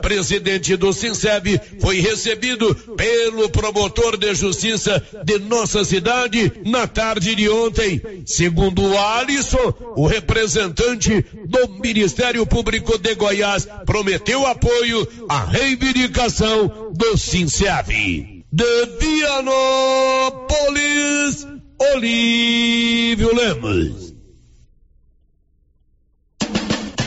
presidente do Sinseb, foi recebido pelo promotor de justiça de nossa cidade na tarde de ontem. Segundo Alisson, o representante do Ministério Público de Goiás prometeu apoio à reivindicação do Sinseb. De Vianópolis, Olívio Lemos.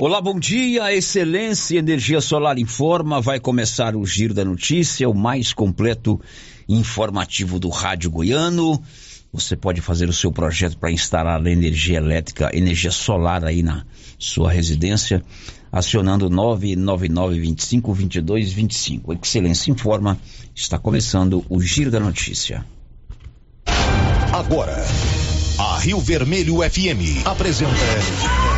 Olá, bom dia. Excelência Energia Solar informa. Vai começar o Giro da Notícia, o mais completo informativo do Rádio Goiano. Você pode fazer o seu projeto para instalar energia elétrica, energia solar aí na sua residência, acionando 999-25-22-25. Excelência informa. Está começando o Giro da Notícia. Agora, a Rio Vermelho FM apresenta.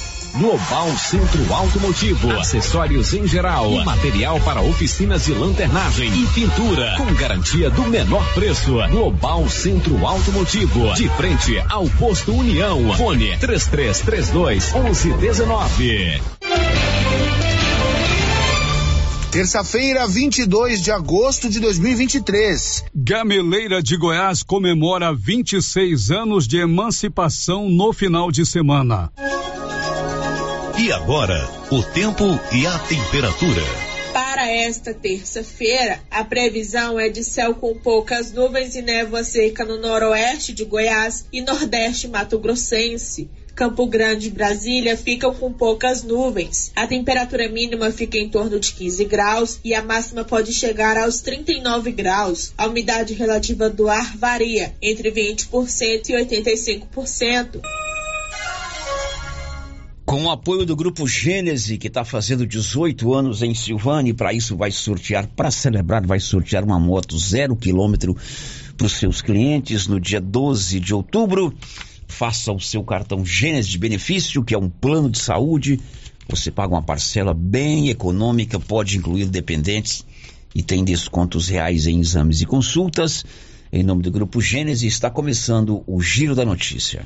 Global Centro Automotivo, acessórios em geral, e material para oficinas de lanternagem e pintura, com garantia do menor preço. Global Centro Automotivo, de frente ao posto União. Fone 3332 1119. Terça-feira, 22 de agosto de 2023. Gameleira de Goiás comemora 26 anos de emancipação no final de semana. E agora, o tempo e a temperatura. Para esta terça-feira, a previsão é de céu com poucas nuvens e névoa seca no noroeste de Goiás e nordeste mato-grossense. Campo Grande e Brasília ficam com poucas nuvens. A temperatura mínima fica em torno de 15 graus e a máxima pode chegar aos 39 graus. A umidade relativa do ar varia entre 20% e 85%. Com o apoio do Grupo Gênese, que está fazendo 18 anos em Silvânia, e para isso vai sortear, para celebrar, vai sortear uma moto zero quilômetro para os seus clientes no dia 12 de outubro. Faça o seu cartão Gênese de benefício, que é um plano de saúde. Você paga uma parcela bem econômica, pode incluir dependentes e tem descontos reais em exames e consultas. Em nome do Grupo Gênese, está começando o Giro da Notícia.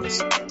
Lewis.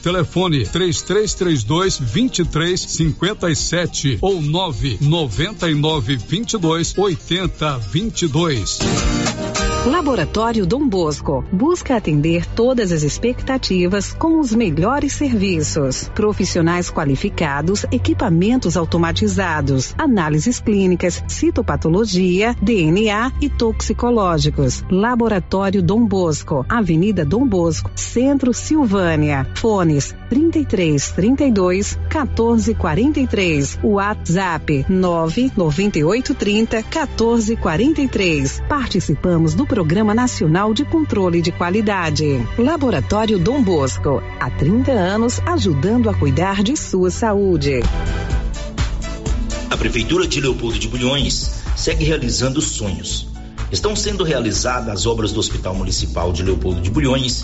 Telefone 3332 2357 ou 999 22 80 22. Laboratório Dom Bosco busca atender todas as expectativas com os melhores serviços. Profissionais qualificados, equipamentos automatizados, análises clínicas, citopatologia, DNA e toxicológicos. Laboratório Dom Bosco, Avenida Dom Bosco, Centro Silvânia. Fones 33 32 14 43. WhatsApp 998 30 14 43. Participamos do Programa Nacional de Controle de Qualidade. Laboratório Dom Bosco, há 30 anos ajudando a cuidar de sua saúde. A Prefeitura de Leopoldo de Bulhões segue realizando sonhos. Estão sendo realizadas as obras do Hospital Municipal de Leopoldo de Bulhões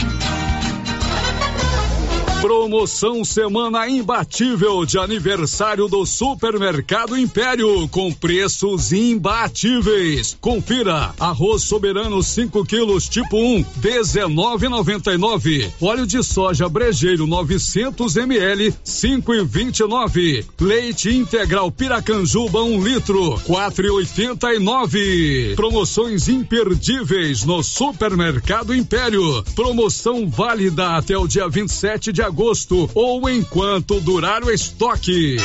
Promoção Semana Imbatível de aniversário do Supermercado Império com preços imbatíveis. Confira: arroz soberano 5 quilos tipo 1, 19,99. Óleo de soja brejeiro 900 ml, 5,29. Leite integral Piracanjuba 1 um litro, 4,89. Promoções imperdíveis no Supermercado Império. Promoção válida até o dia 27 de agosto agosto ou enquanto durar o estoque.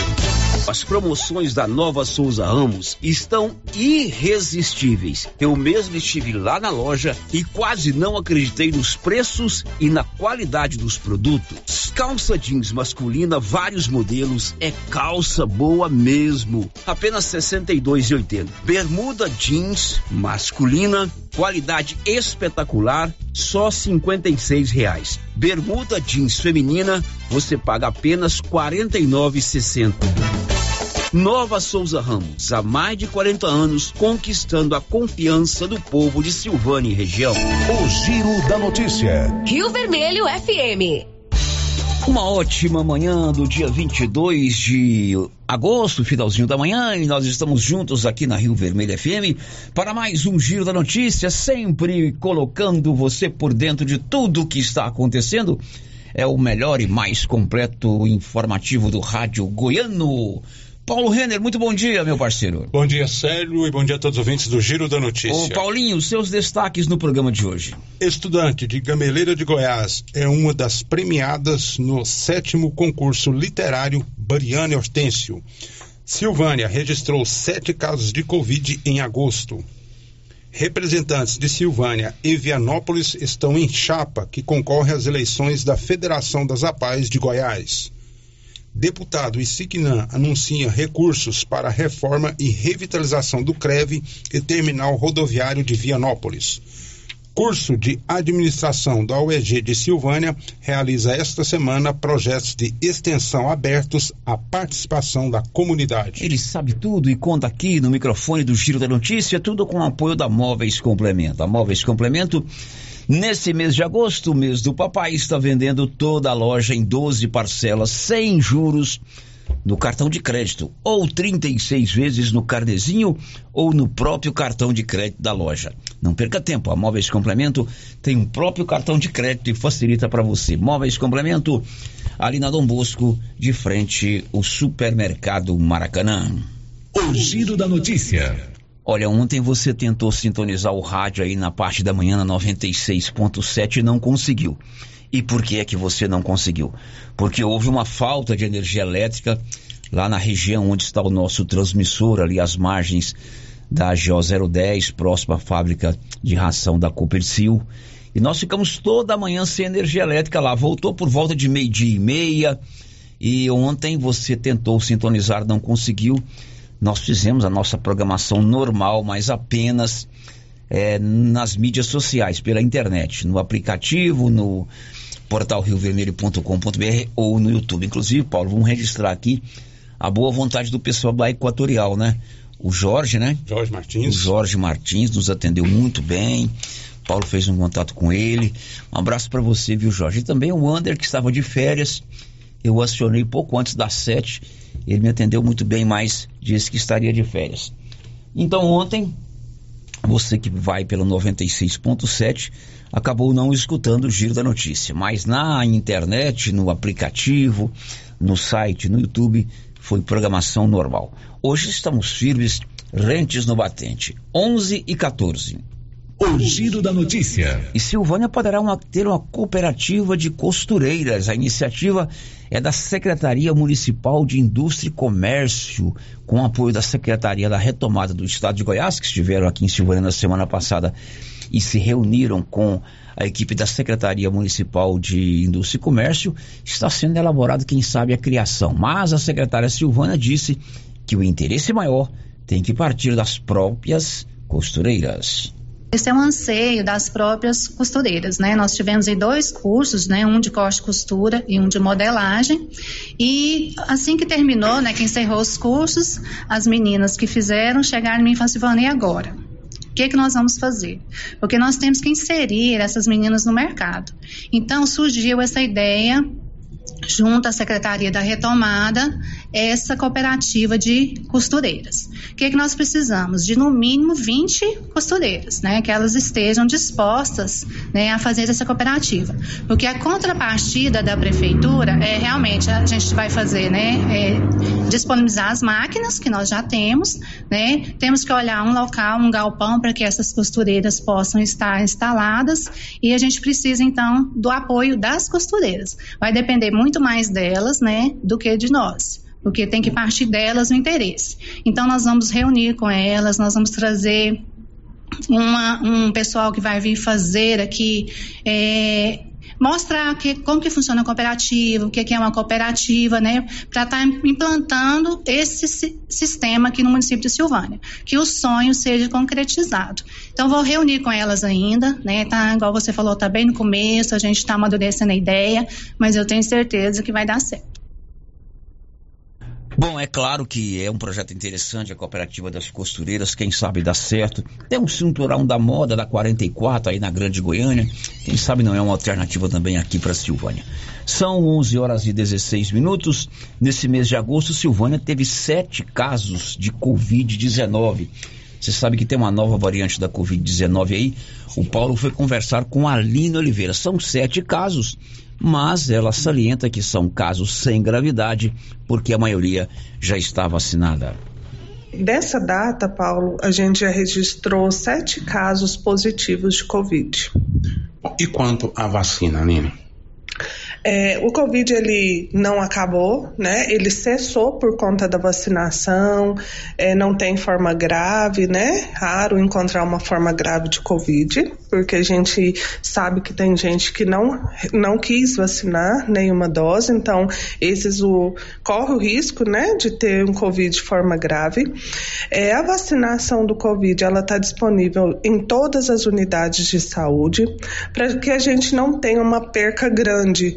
As promoções da Nova Souza Ramos estão irresistíveis. Eu mesmo estive lá na loja e quase não acreditei nos preços e na qualidade dos produtos. Calça jeans masculina, vários modelos, é calça boa mesmo. Apenas 62,80. Bermuda jeans masculina, qualidade espetacular, só 56 reais. Bermuda jeans feminina, você paga apenas 49,60. Nova Souza Ramos, há mais de 40 anos, conquistando a confiança do povo de Silvânia e região. O Giro da Notícia. Rio Vermelho FM. Uma ótima manhã do dia 22 de agosto, finalzinho da manhã, e nós estamos juntos aqui na Rio Vermelho FM para mais um Giro da Notícia, sempre colocando você por dentro de tudo o que está acontecendo. É o melhor e mais completo informativo do rádio goiano. Paulo Renner, muito bom dia, meu parceiro. Bom dia, Célio, e bom dia a todos os ouvintes do Giro da Notícia. Ô, Paulinho, seus destaques no programa de hoje. Estudante de Gameleira de Goiás é uma das premiadas no sétimo concurso literário Bariane Hortêncio. Silvânia registrou sete casos de Covid em agosto. Representantes de Silvânia e Vianópolis estão em chapa que concorre às eleições da Federação das APAES de Goiás. Deputado Isiquinã anuncia recursos para reforma e revitalização do CREV e terminal rodoviário de Vianópolis. Curso de Administração da UEG de Silvânia realiza esta semana projetos de extensão abertos à participação da comunidade. Ele sabe tudo e conta aqui no microfone do Giro da Notícia, tudo com o apoio da Móveis Complemento. A Móveis Complemento Nesse mês de agosto, o mês do papai, está vendendo toda a loja em 12 parcelas sem juros no cartão de crédito, ou 36 vezes no carnezinho ou no próprio cartão de crédito da loja. Não perca tempo, a Móveis Complemento tem um próprio cartão de crédito e facilita para você. Móveis Complemento, ali na Dom Bosco, de frente ao supermercado Maracanã. O giro da notícia. Olha, ontem você tentou sintonizar o rádio aí na parte da manhã na 96.7 e não conseguiu. E por que é que você não conseguiu? Porque houve uma falta de energia elétrica lá na região onde está o nosso transmissor, ali às margens da GO 010, próxima à fábrica de ração da Copercil. E nós ficamos toda a manhã sem energia elétrica lá. Voltou por volta de meio-dia e meia. E ontem você tentou sintonizar, não conseguiu nós fizemos a nossa programação normal, mas apenas é, nas mídias sociais, pela internet, no aplicativo, no portal riovermelho.com.br ou no YouTube. Inclusive, Paulo, vamos registrar aqui a boa vontade do pessoal da Equatorial, né? O Jorge, né? Jorge Martins. O Jorge Martins nos atendeu muito bem. Paulo fez um contato com ele. Um abraço para você, viu, Jorge? E também o Ander, que estava de férias Eu acionei pouco antes das sete. Ele me atendeu muito bem, mas disse que estaria de férias. Então ontem, você que vai pelo 96.7 acabou não escutando o giro da notícia, mas na internet, no aplicativo, no site, no YouTube, foi programação normal. Hoje estamos firmes, rentes no batente. 11 e 14. O giro da notícia. E Silvânia poderá uma, ter uma cooperativa de costureiras. A iniciativa é da Secretaria Municipal de Indústria e Comércio, com apoio da Secretaria da Retomada do Estado de Goiás, que estiveram aqui em Silvânia na semana passada e se reuniram com a equipe da Secretaria Municipal de Indústria e Comércio. Está sendo elaborado, quem sabe, a criação. Mas a secretária Silvana disse que o interesse maior tem que partir das próprias costureiras. Esse é um anseio das próprias costureiras, né? Nós tivemos aí dois cursos, né? Um de corte e costura e um de modelagem. E assim que terminou, né? Que encerrou os cursos, as meninas que fizeram chegaram em mim e falaram assim, e agora? O que, é que nós vamos fazer? Porque nós temos que inserir essas meninas no mercado. Então surgiu essa ideia junto à Secretaria da Retomada, essa cooperativa de costureiras. O que, é que nós precisamos? De no mínimo 20 costureiras, né? Que elas estejam dispostas né, a fazer essa cooperativa. Porque a contrapartida da prefeitura é realmente a gente vai fazer, né? É, disponibilizar as máquinas que nós já temos, né? Temos que olhar um local, um galpão para que essas costureiras possam estar instaladas e a gente precisa então do apoio das costureiras. Vai depender muito mais delas, né, do que de nós porque tem que partir delas o interesse. Então, nós vamos reunir com elas, nós vamos trazer uma, um pessoal que vai vir fazer aqui. É, mostrar que, como que funciona a cooperativa, o que, que é uma cooperativa, né, para estar tá implantando esse si, sistema aqui no município de Silvânia, que o sonho seja concretizado. Então vou reunir com elas ainda, né, tá, igual você falou, tá bem no começo, a gente está amadurecendo a ideia, mas eu tenho certeza que vai dar certo. Bom, é claro que é um projeto interessante, a Cooperativa das Costureiras, quem sabe dá certo. Tem um cinturão da moda da 44 aí na Grande Goiânia, quem sabe não é uma alternativa também aqui para Silvânia. São 11 horas e 16 minutos. Nesse mês de agosto, Silvânia teve sete casos de Covid-19. Você sabe que tem uma nova variante da Covid-19 aí. O Paulo foi conversar com a Aline Oliveira. São sete casos mas ela salienta que são casos sem gravidade, porque a maioria já está vacinada. Dessa data, Paulo, a gente já registrou sete casos positivos de Covid. E quanto à vacina, Nini? É, o Covid ele não acabou, né? Ele cessou por conta da vacinação, é, não tem forma grave, né? Raro encontrar uma forma grave de Covid, porque a gente sabe que tem gente que não, não quis vacinar nenhuma dose, então esses o, corre o risco, né, de ter um Covid de forma grave. É, a vacinação do Covid ela está disponível em todas as unidades de saúde para que a gente não tenha uma perca grande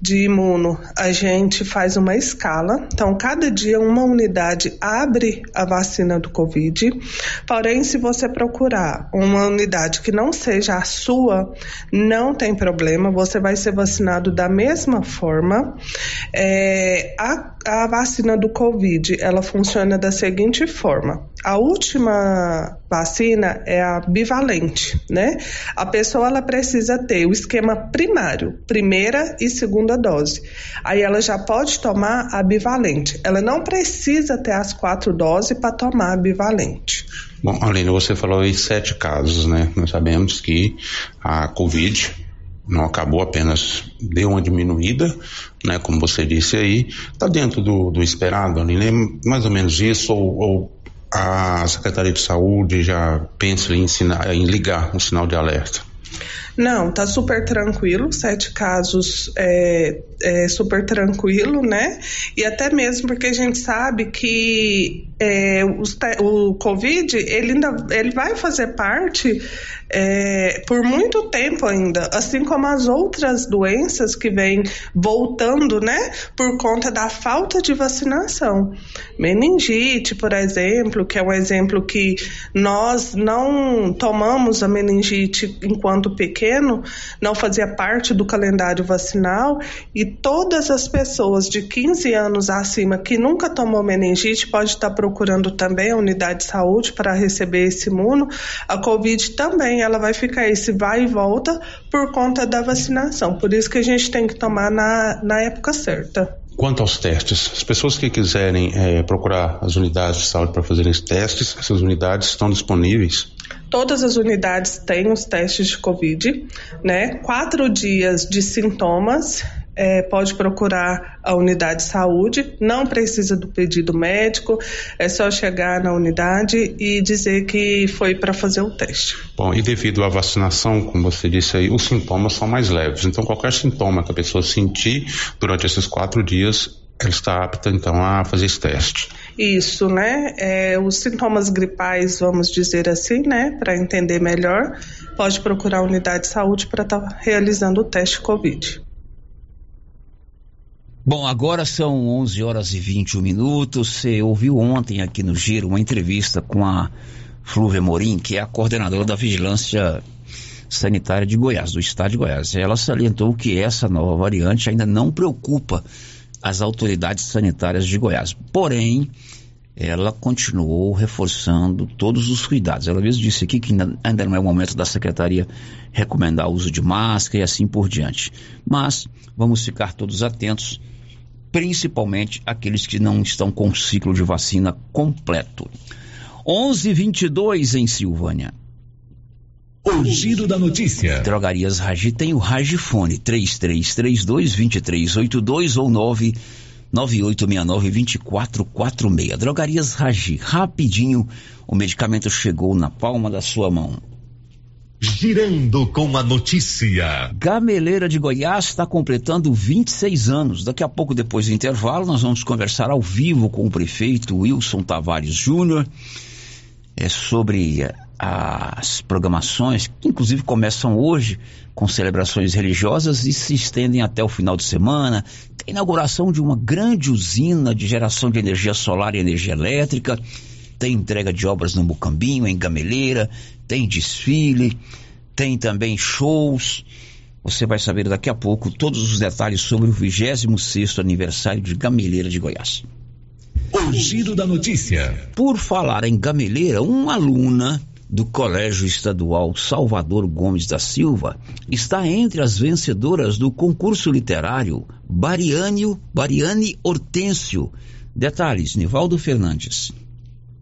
de imuno, a gente faz uma escala. Então, cada dia uma unidade abre a vacina do Covid. Porém, se você procurar uma unidade que não seja a sua, não tem problema, você vai ser vacinado da mesma forma. É, a, a vacina do Covid, ela funciona da seguinte forma. A última vacina é a bivalente, né? A pessoa ela precisa ter o esquema primário, primeira e segunda dose. Aí ela já pode tomar a bivalente. Ela não precisa ter as quatro doses para tomar a bivalente. Bom, Aline, você falou em sete casos, né? Nós sabemos que a Covid não acabou apenas deu uma diminuída, né? Como você disse aí, está dentro do, do esperado, Aline, mais ou menos isso ou, ou a Secretaria de Saúde já pensa em, ensinar, em ligar um sinal de alerta? Não, tá super tranquilo, sete casos é, é, super tranquilo, né? E até mesmo porque a gente sabe que é, o Covid, ele ainda ele vai fazer parte é, por muito tempo ainda, assim como as outras doenças que vêm voltando, né, por conta da falta de vacinação. Meningite, por exemplo, que é um exemplo que nós não tomamos a meningite enquanto pequeno, não fazia parte do calendário vacinal e todas as pessoas de 15 anos acima que nunca tomou meningite pode estar procurando também a unidade de saúde para receber esse imuno. A Covid também, ela vai ficar esse vai e volta por conta da vacinação. Por isso que a gente tem que tomar na, na época certa. Quanto aos testes, as pessoas que quiserem é, procurar as unidades de saúde para fazerem os testes, essas unidades estão disponíveis? Todas as unidades têm os testes de Covid, né? Quatro dias de sintomas é, pode procurar a unidade de saúde, não precisa do pedido médico, é só chegar na unidade e dizer que foi para fazer o teste. Bom, e devido à vacinação, como você disse aí, os sintomas são mais leves. Então, qualquer sintoma que a pessoa sentir durante esses quatro dias, ela está apta então a fazer esse teste. Isso, né? É, os sintomas gripais, vamos dizer assim, né? Para entender melhor, pode procurar a unidade de saúde para estar tá realizando o teste COVID. Bom, agora são 11 horas e 21 minutos. Você ouviu ontem aqui no Giro uma entrevista com a Flúvia Morim, que é a coordenadora da Vigilância Sanitária de Goiás, do Estado de Goiás. Ela salientou que essa nova variante ainda não preocupa as autoridades sanitárias de Goiás. Porém, ela continuou reforçando todos os cuidados. Ela mesmo disse aqui que ainda não é o momento da secretaria recomendar o uso de máscara e assim por diante. Mas vamos ficar todos atentos principalmente aqueles que não estão com o ciclo de vacina completo. 11:22 em Silvânia. O giro da notícia. Drogarias Ragi tem o Ragifone 3332 2382 ou 99869 2446. Drogarias Ragi, rapidinho, o medicamento chegou na palma da sua mão. Girando com a notícia. Gameleira de Goiás está completando 26 anos. Daqui a pouco, depois do intervalo, nós vamos conversar ao vivo com o prefeito Wilson Tavares Júnior é, sobre as programações, que inclusive começam hoje com celebrações religiosas e se estendem até o final de semana. Tem inauguração de uma grande usina de geração de energia solar e energia elétrica tem entrega de obras no Mucambinho, em Gameleira, tem desfile, tem também shows. Você vai saber daqui a pouco todos os detalhes sobre o 26 aniversário de Gameleira de Goiás. O giro da notícia. Por falar em Gameleira, uma aluna do Colégio Estadual Salvador Gomes da Silva está entre as vencedoras do concurso literário Bariane Hortêncio. Detalhes, Nivaldo Fernandes.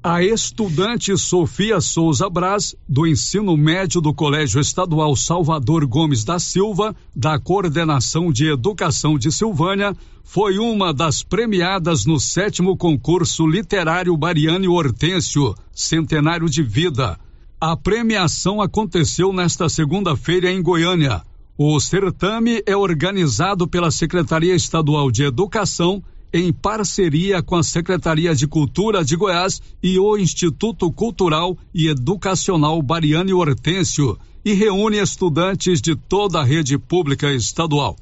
A estudante Sofia Souza Braz, do ensino médio do Colégio Estadual Salvador Gomes da Silva, da Coordenação de Educação de Silvânia, foi uma das premiadas no sétimo concurso literário Bariane Hortêncio, Centenário de Vida. A premiação aconteceu nesta segunda-feira em Goiânia. O certame é organizado pela Secretaria Estadual de Educação em parceria com a Secretaria de Cultura de Goiás e o Instituto Cultural e Educacional Bariane Hortêncio e reúne estudantes de toda a rede pública estadual.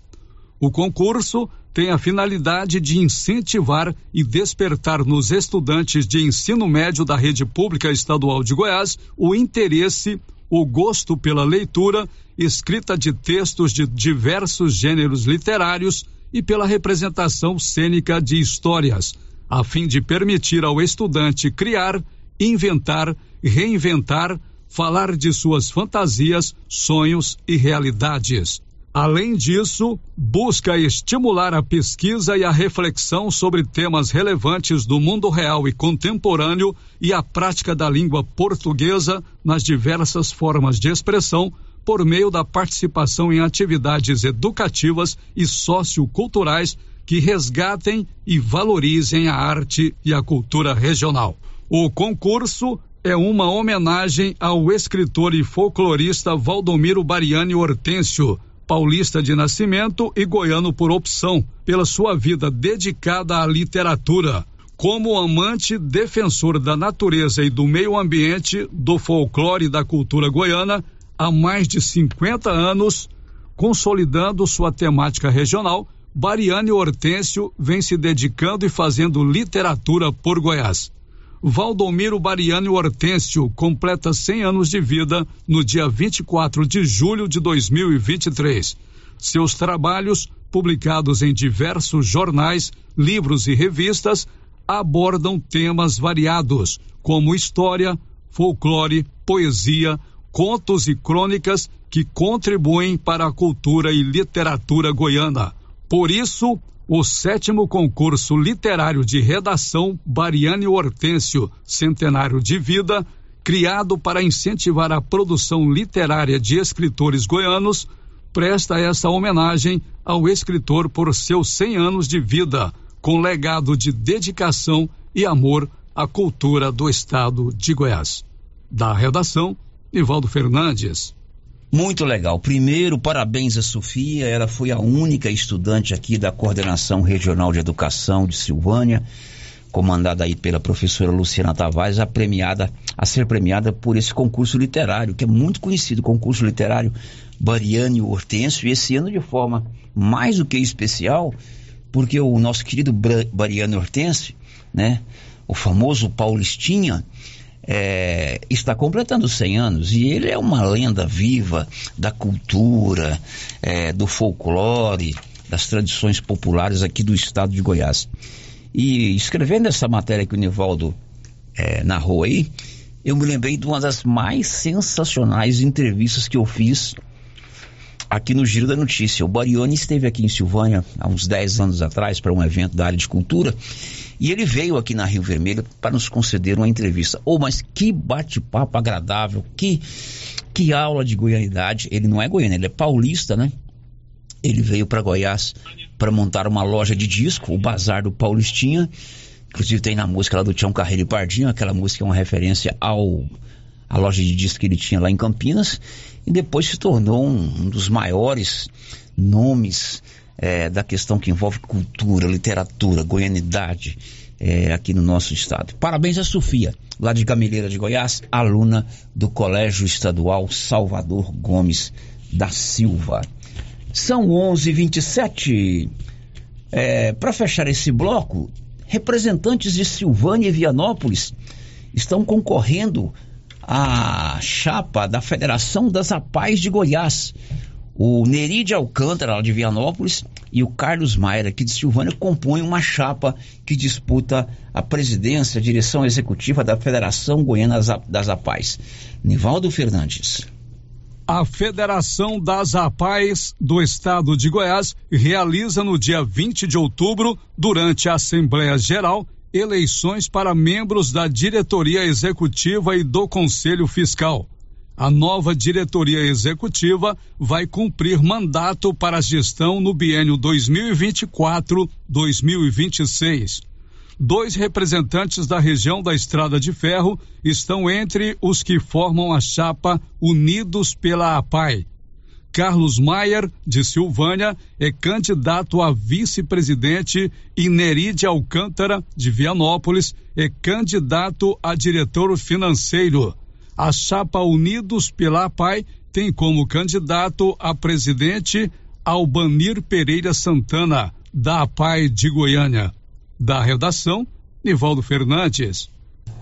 O concurso tem a finalidade de incentivar e despertar nos estudantes de ensino médio da rede pública estadual de Goiás o interesse, o gosto pela leitura, escrita de textos de diversos gêneros literários, e pela representação cênica de histórias, a fim de permitir ao estudante criar, inventar, reinventar, falar de suas fantasias, sonhos e realidades. Além disso, busca estimular a pesquisa e a reflexão sobre temas relevantes do mundo real e contemporâneo e a prática da língua portuguesa nas diversas formas de expressão por meio da participação em atividades educativas e socioculturais que resgatem e valorizem a arte e a cultura regional. O concurso é uma homenagem ao escritor e folclorista Valdomiro Bariani Hortêncio, paulista de nascimento e goiano por opção, pela sua vida dedicada à literatura. Como amante, defensor da natureza e do meio ambiente, do folclore e da cultura goiana, há mais de 50 anos, consolidando sua temática regional, Bariane Hortêncio vem se dedicando e fazendo literatura por Goiás. Valdomiro Bariane Hortêncio completa 100 anos de vida no dia 24 de julho de 2023. Seus trabalhos, publicados em diversos jornais, livros e revistas, abordam temas variados, como história, folclore, poesia, contos e crônicas que contribuem para a cultura e literatura goiana. Por isso, o sétimo concurso literário de redação Bariane Hortêncio, centenário de vida, criado para incentivar a produção literária de escritores goianos, presta essa homenagem ao escritor por seus 100 anos de vida, com legado de dedicação e amor à cultura do estado de Goiás. Da redação, Nivaldo Fernandes. Muito legal. Primeiro, parabéns a Sofia. Ela foi a única estudante aqui da Coordenação Regional de Educação de Silvânia, comandada aí pela professora Luciana Tavares, a premiada, a ser premiada por esse concurso literário, que é muito conhecido, concurso literário Bariane Hortêncio, e esse ano de forma mais do que especial, porque o nosso querido Bariane Hortêncio, né, o famoso Paulistinha, é, está completando 100 anos e ele é uma lenda viva da cultura, é, do folclore, das tradições populares aqui do estado de Goiás. E escrevendo essa matéria que o Nivaldo é, narrou aí, eu me lembrei de uma das mais sensacionais entrevistas que eu fiz aqui no Giro da Notícia. O Barione esteve aqui em Silvânia há uns 10 anos atrás para um evento da área de cultura e ele veio aqui na Rio Vermelho para nos conceder uma entrevista. Oh, mas que bate-papo agradável, que, que aula de goianidade. Ele não é goiano, ele é paulista, né? Ele veio para Goiás para montar uma loja de disco, o Bazar do Paulistinha. Inclusive tem na música lá do Tião Carreiro e Pardinho, aquela música é uma referência ao a loja de disco que ele tinha lá em Campinas e depois se tornou um, um dos maiores nomes é, da questão que envolve cultura, literatura, goianidade é, aqui no nosso estado. Parabéns a Sofia, lá de Gameleira de Goiás, aluna do Colégio Estadual Salvador Gomes da Silva. São 11:27. É, Para fechar esse bloco, representantes de Silvânia e Vianópolis estão concorrendo à chapa da Federação das Apais de Goiás o Neri de Alcântara, de Vianópolis, e o Carlos Maia, aqui de Silvânia, compõem uma chapa que disputa a presidência, a direção executiva da Federação Goiana das Apais. Nivaldo Fernandes. A Federação das Apais do Estado de Goiás realiza no dia 20 de outubro, durante a Assembleia Geral, eleições para membros da diretoria executiva e do Conselho Fiscal. A nova diretoria executiva vai cumprir mandato para a gestão no biênio 2024-2026. Dois representantes da região da Estrada de Ferro estão entre os que formam a chapa Unidos pela APAI. Carlos Maier, de Silvânia, é candidato a vice-presidente e Neride Alcântara, de Vianópolis, é candidato a diretor financeiro. A chapa Unidos pela PAI tem como candidato a presidente Albanir Pereira Santana, da APAI de Goiânia. Da redação, Nivaldo Fernandes.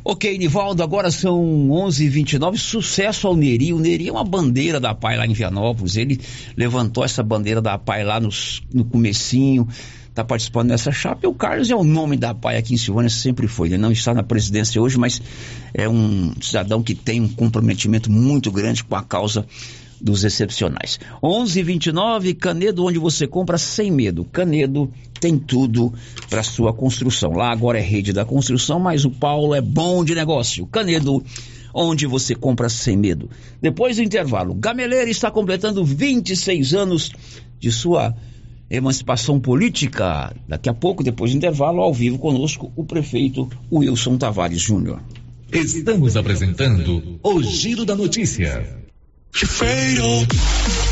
Ok, Nivaldo, agora são 11h29. Sucesso ao Neri. O Neri é uma bandeira da PAI lá em Vianópolis. Ele levantou essa bandeira da PAI lá nos, no comecinho está participando dessa chapa. E o Carlos é o nome da PAI aqui em Silvânia, sempre foi. Ele não está na presidência hoje, mas é um cidadão que tem um comprometimento muito grande com a causa dos excepcionais. 11:29 Canedo, onde você compra sem medo. Canedo tem tudo para sua construção. Lá agora é rede da construção, mas o Paulo é bom de negócio. Canedo onde você compra sem medo. Depois do intervalo, Gameleira está completando 26 anos de sua emancipação política. Daqui a pouco, depois do intervalo, ao vivo conosco, o prefeito Wilson Tavares Júnior. Estamos apresentando o Giro da Notícia. Fatal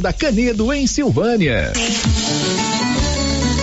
da Canedo, em Silvânia.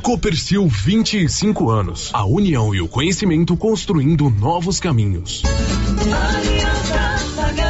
Copercil 25 anos. A união e o conhecimento construindo novos caminhos. Aliança.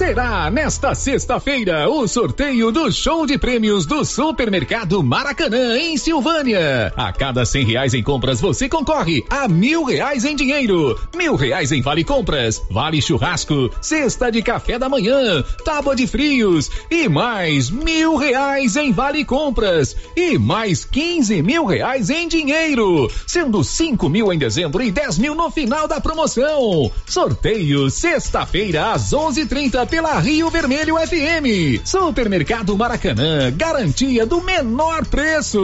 Será nesta sexta-feira o sorteio do show de prêmios do Supermercado Maracanã, em Silvânia. A cada cem reais em compras, você concorre a mil reais em dinheiro, mil reais em vale compras, vale churrasco, cesta de café da manhã, tábua de frios e mais mil reais em vale compras e mais quinze mil reais em dinheiro, sendo cinco mil em dezembro e dez mil no final da promoção. Sorteio sexta-feira às onze trinta pela Rio Vermelho FM. Supermercado Maracanã, garantia do menor preço.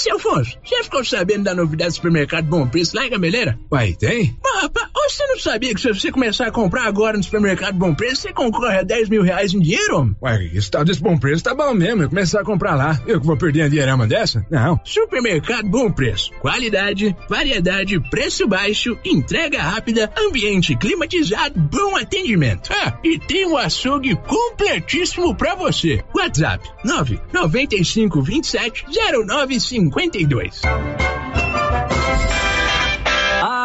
Seu Afonso, você ficou sabendo da novidade do supermercado Bom Preço lá em Gameleira? Uai, tem? Rapaz, você não sabia que se você começar a comprar agora no supermercado Bom Preço, você concorre a 10 mil reais em dinheiro? homem? Uai, esse tal desse bom preço tá bom mesmo. Eu começar a comprar lá. Eu que vou perder a dinheirama dessa? Não. Supermercado Bom Preço. Qualidade, variedade, preço baixo, entrega rápida, ambiente climatizado, bom atendimento. Ah, e tem um açougue completíssimo pra você. WhatsApp 995 27 0952.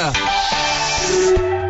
Arizona.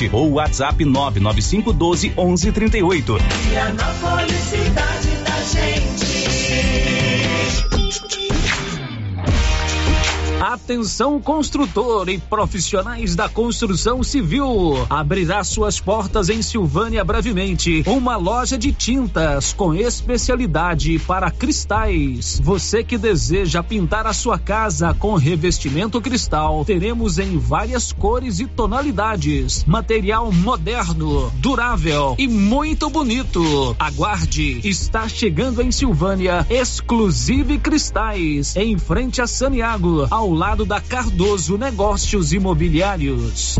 ou WhatsApp 99512 1138. Vianópolis, cidade da gente. Atenção construtor e profissionais da construção civil. Abrirá suas portas em Silvânia brevemente uma loja de tintas com especialidade para cristais. Você que deseja pintar a sua casa com revestimento cristal, teremos em várias cores e tonalidades. Material moderno, durável e muito bonito. Aguarde, está chegando em Silvânia Exclusive Cristais, em frente a Saniago, ao lado da Cardoso Negócios Imobiliários.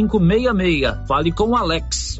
6566. Fale com Alex.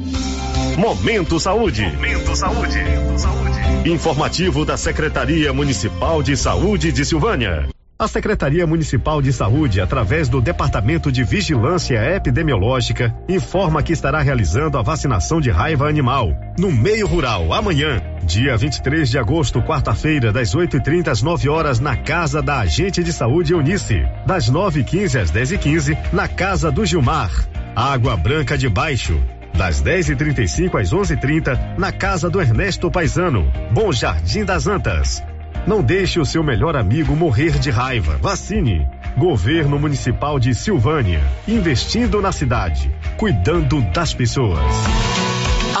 Momento Saúde. Momento Saúde. Informativo da Secretaria Municipal de Saúde de Silvânia. A Secretaria Municipal de Saúde, através do Departamento de Vigilância Epidemiológica, informa que estará realizando a vacinação de raiva animal no meio rural amanhã, dia 23 de agosto, quarta-feira, das 8h30 às 9 horas, na Casa da Agente de Saúde Eunice, das 9h15 às 10h15, na Casa do Gilmar. Água Branca de Baixo, das 10h35 às 11h30, na casa do Ernesto Paisano, Bom Jardim das Antas. Não deixe o seu melhor amigo morrer de raiva. Vacine. Governo Municipal de Silvânia. Investindo na cidade. Cuidando das pessoas.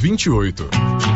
28.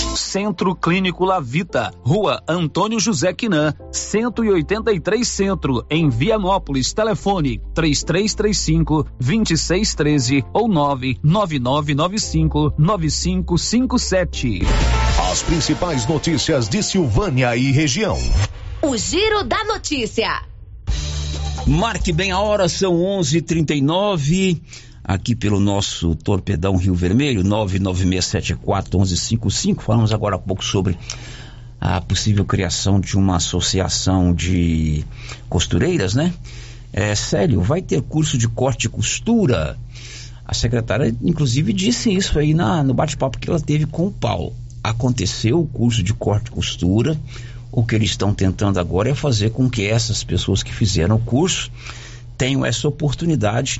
Centro Clínico Lavita, Rua Antônio José Quinan, 183 Centro, em Vianópolis. Telefone 3335 2613 ou 99995 9557. As principais notícias de Silvânia e região. O Giro da Notícia. Marque bem a hora, são 11:39 aqui pelo nosso Torpedão Rio Vermelho, 996741155. Falamos agora há pouco sobre a possível criação de uma associação de costureiras, né? É sério, vai ter curso de corte e costura. A secretária, inclusive, disse isso aí na, no bate-papo que ela teve com o Paulo. Aconteceu o curso de corte e costura. O que eles estão tentando agora é fazer com que essas pessoas que fizeram o curso tenham essa oportunidade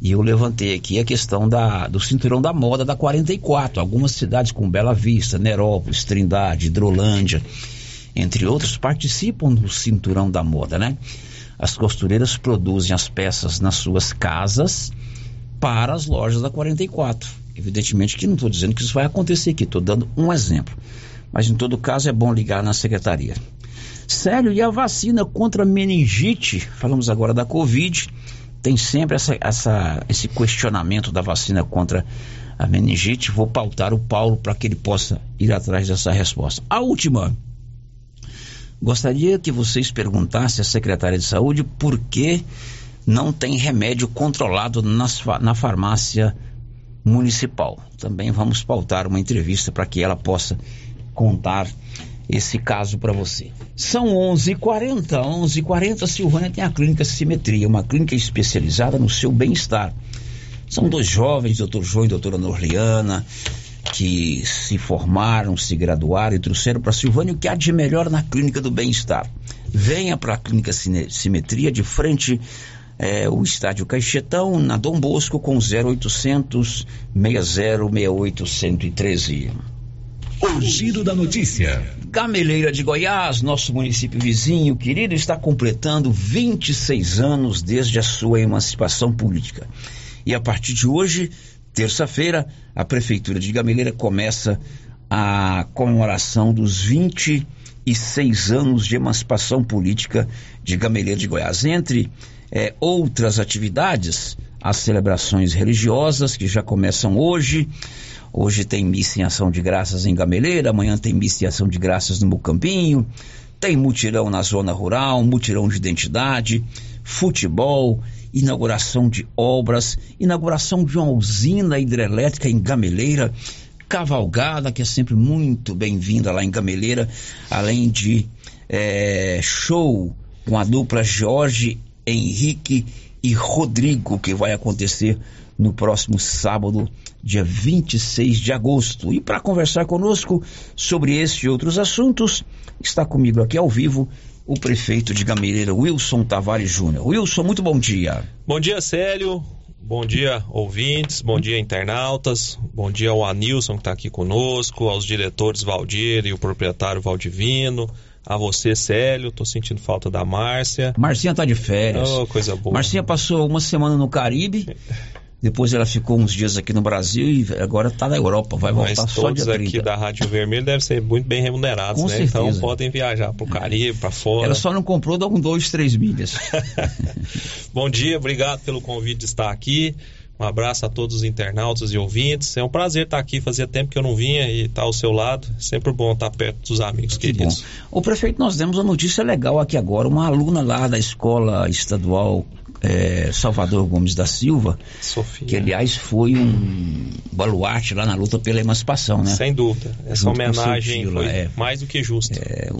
e eu levantei aqui a questão da, do cinturão da moda da 44. Algumas cidades como Bela Vista, Nerópolis, Trindade, Hidrolândia, entre outros, participam do cinturão da moda, né? As costureiras produzem as peças nas suas casas para as lojas da 44. Evidentemente que não estou dizendo que isso vai acontecer aqui, estou dando um exemplo. Mas em todo caso é bom ligar na secretaria. Sério, e a vacina contra meningite? Falamos agora da Covid. Tem sempre essa, essa, esse questionamento da vacina contra a meningite. Vou pautar o Paulo para que ele possa ir atrás dessa resposta. A última. Gostaria que vocês perguntassem à secretária de saúde por que não tem remédio controlado nas, na farmácia municipal. Também vamos pautar uma entrevista para que ela possa contar esse caso para você. São 11h40, 11h40, Silvânia tem a clínica Simetria, uma clínica especializada no seu bem-estar. São dois jovens, doutor João e doutora Norliana, que se formaram, se graduaram e trouxeram para Silvânia o que há de melhor na clínica do bem-estar. Venha para a clínica Simetria de frente é, o estádio Caixetão, na Dom Bosco, com 0800 6068 113. O giro da notícia. Gameleira de Goiás, nosso município vizinho querido, está completando 26 anos desde a sua emancipação política. E a partir de hoje, terça-feira, a Prefeitura de Gameleira começa a comemoração dos 26 anos de emancipação política de Gameleira de Goiás. Entre é, outras atividades, as celebrações religiosas que já começam hoje. Hoje tem missa em ação de graças em Gameleira, amanhã tem missa em ação de graças no Mucampinho, tem mutirão na zona rural, mutirão de identidade, futebol, inauguração de obras, inauguração de uma usina hidrelétrica em Gameleira, cavalgada, que é sempre muito bem-vinda lá em Gameleira, além de é, show com a dupla Jorge Henrique e Rodrigo, que vai acontecer no próximo sábado, dia 26 de agosto. E para conversar conosco sobre este e outros assuntos, está comigo aqui ao vivo o prefeito de Gameleira, Wilson Tavares Júnior. Wilson, muito bom dia. Bom dia, Célio. Bom dia, ouvintes. Bom dia, internautas. Bom dia ao Anilson que está aqui conosco, aos diretores Valdir e o proprietário Valdivino a você, Célio. Tô sentindo falta da Márcia. Marcinha tá de férias. Oh, coisa boa. Marcinha passou uma semana no Caribe. Depois ela ficou uns dias aqui no Brasil e agora está na Europa, vai voltar Mas só dia todos 30. aqui da Rádio Vermelho devem ser muito bem remunerados, Com né? certeza. Então podem viajar para o Caribe, para fora. Ela só não comprou dá um dois, três milhas. Bom dia, obrigado pelo convite de estar aqui. Um abraço a todos os internautas e ouvintes. É um prazer estar aqui. Fazia tempo que eu não vinha e estar ao seu lado. Sempre bom estar perto dos amigos Que bom. queridos. O prefeito, nós demos uma notícia legal aqui agora. Uma aluna lá da escola estadual eh, Salvador Gomes da Silva, Sofia. que aliás foi um baluarte lá na luta pela emancipação, né? Sem dúvida. Essa Junto homenagem foi é. mais do que justa. É,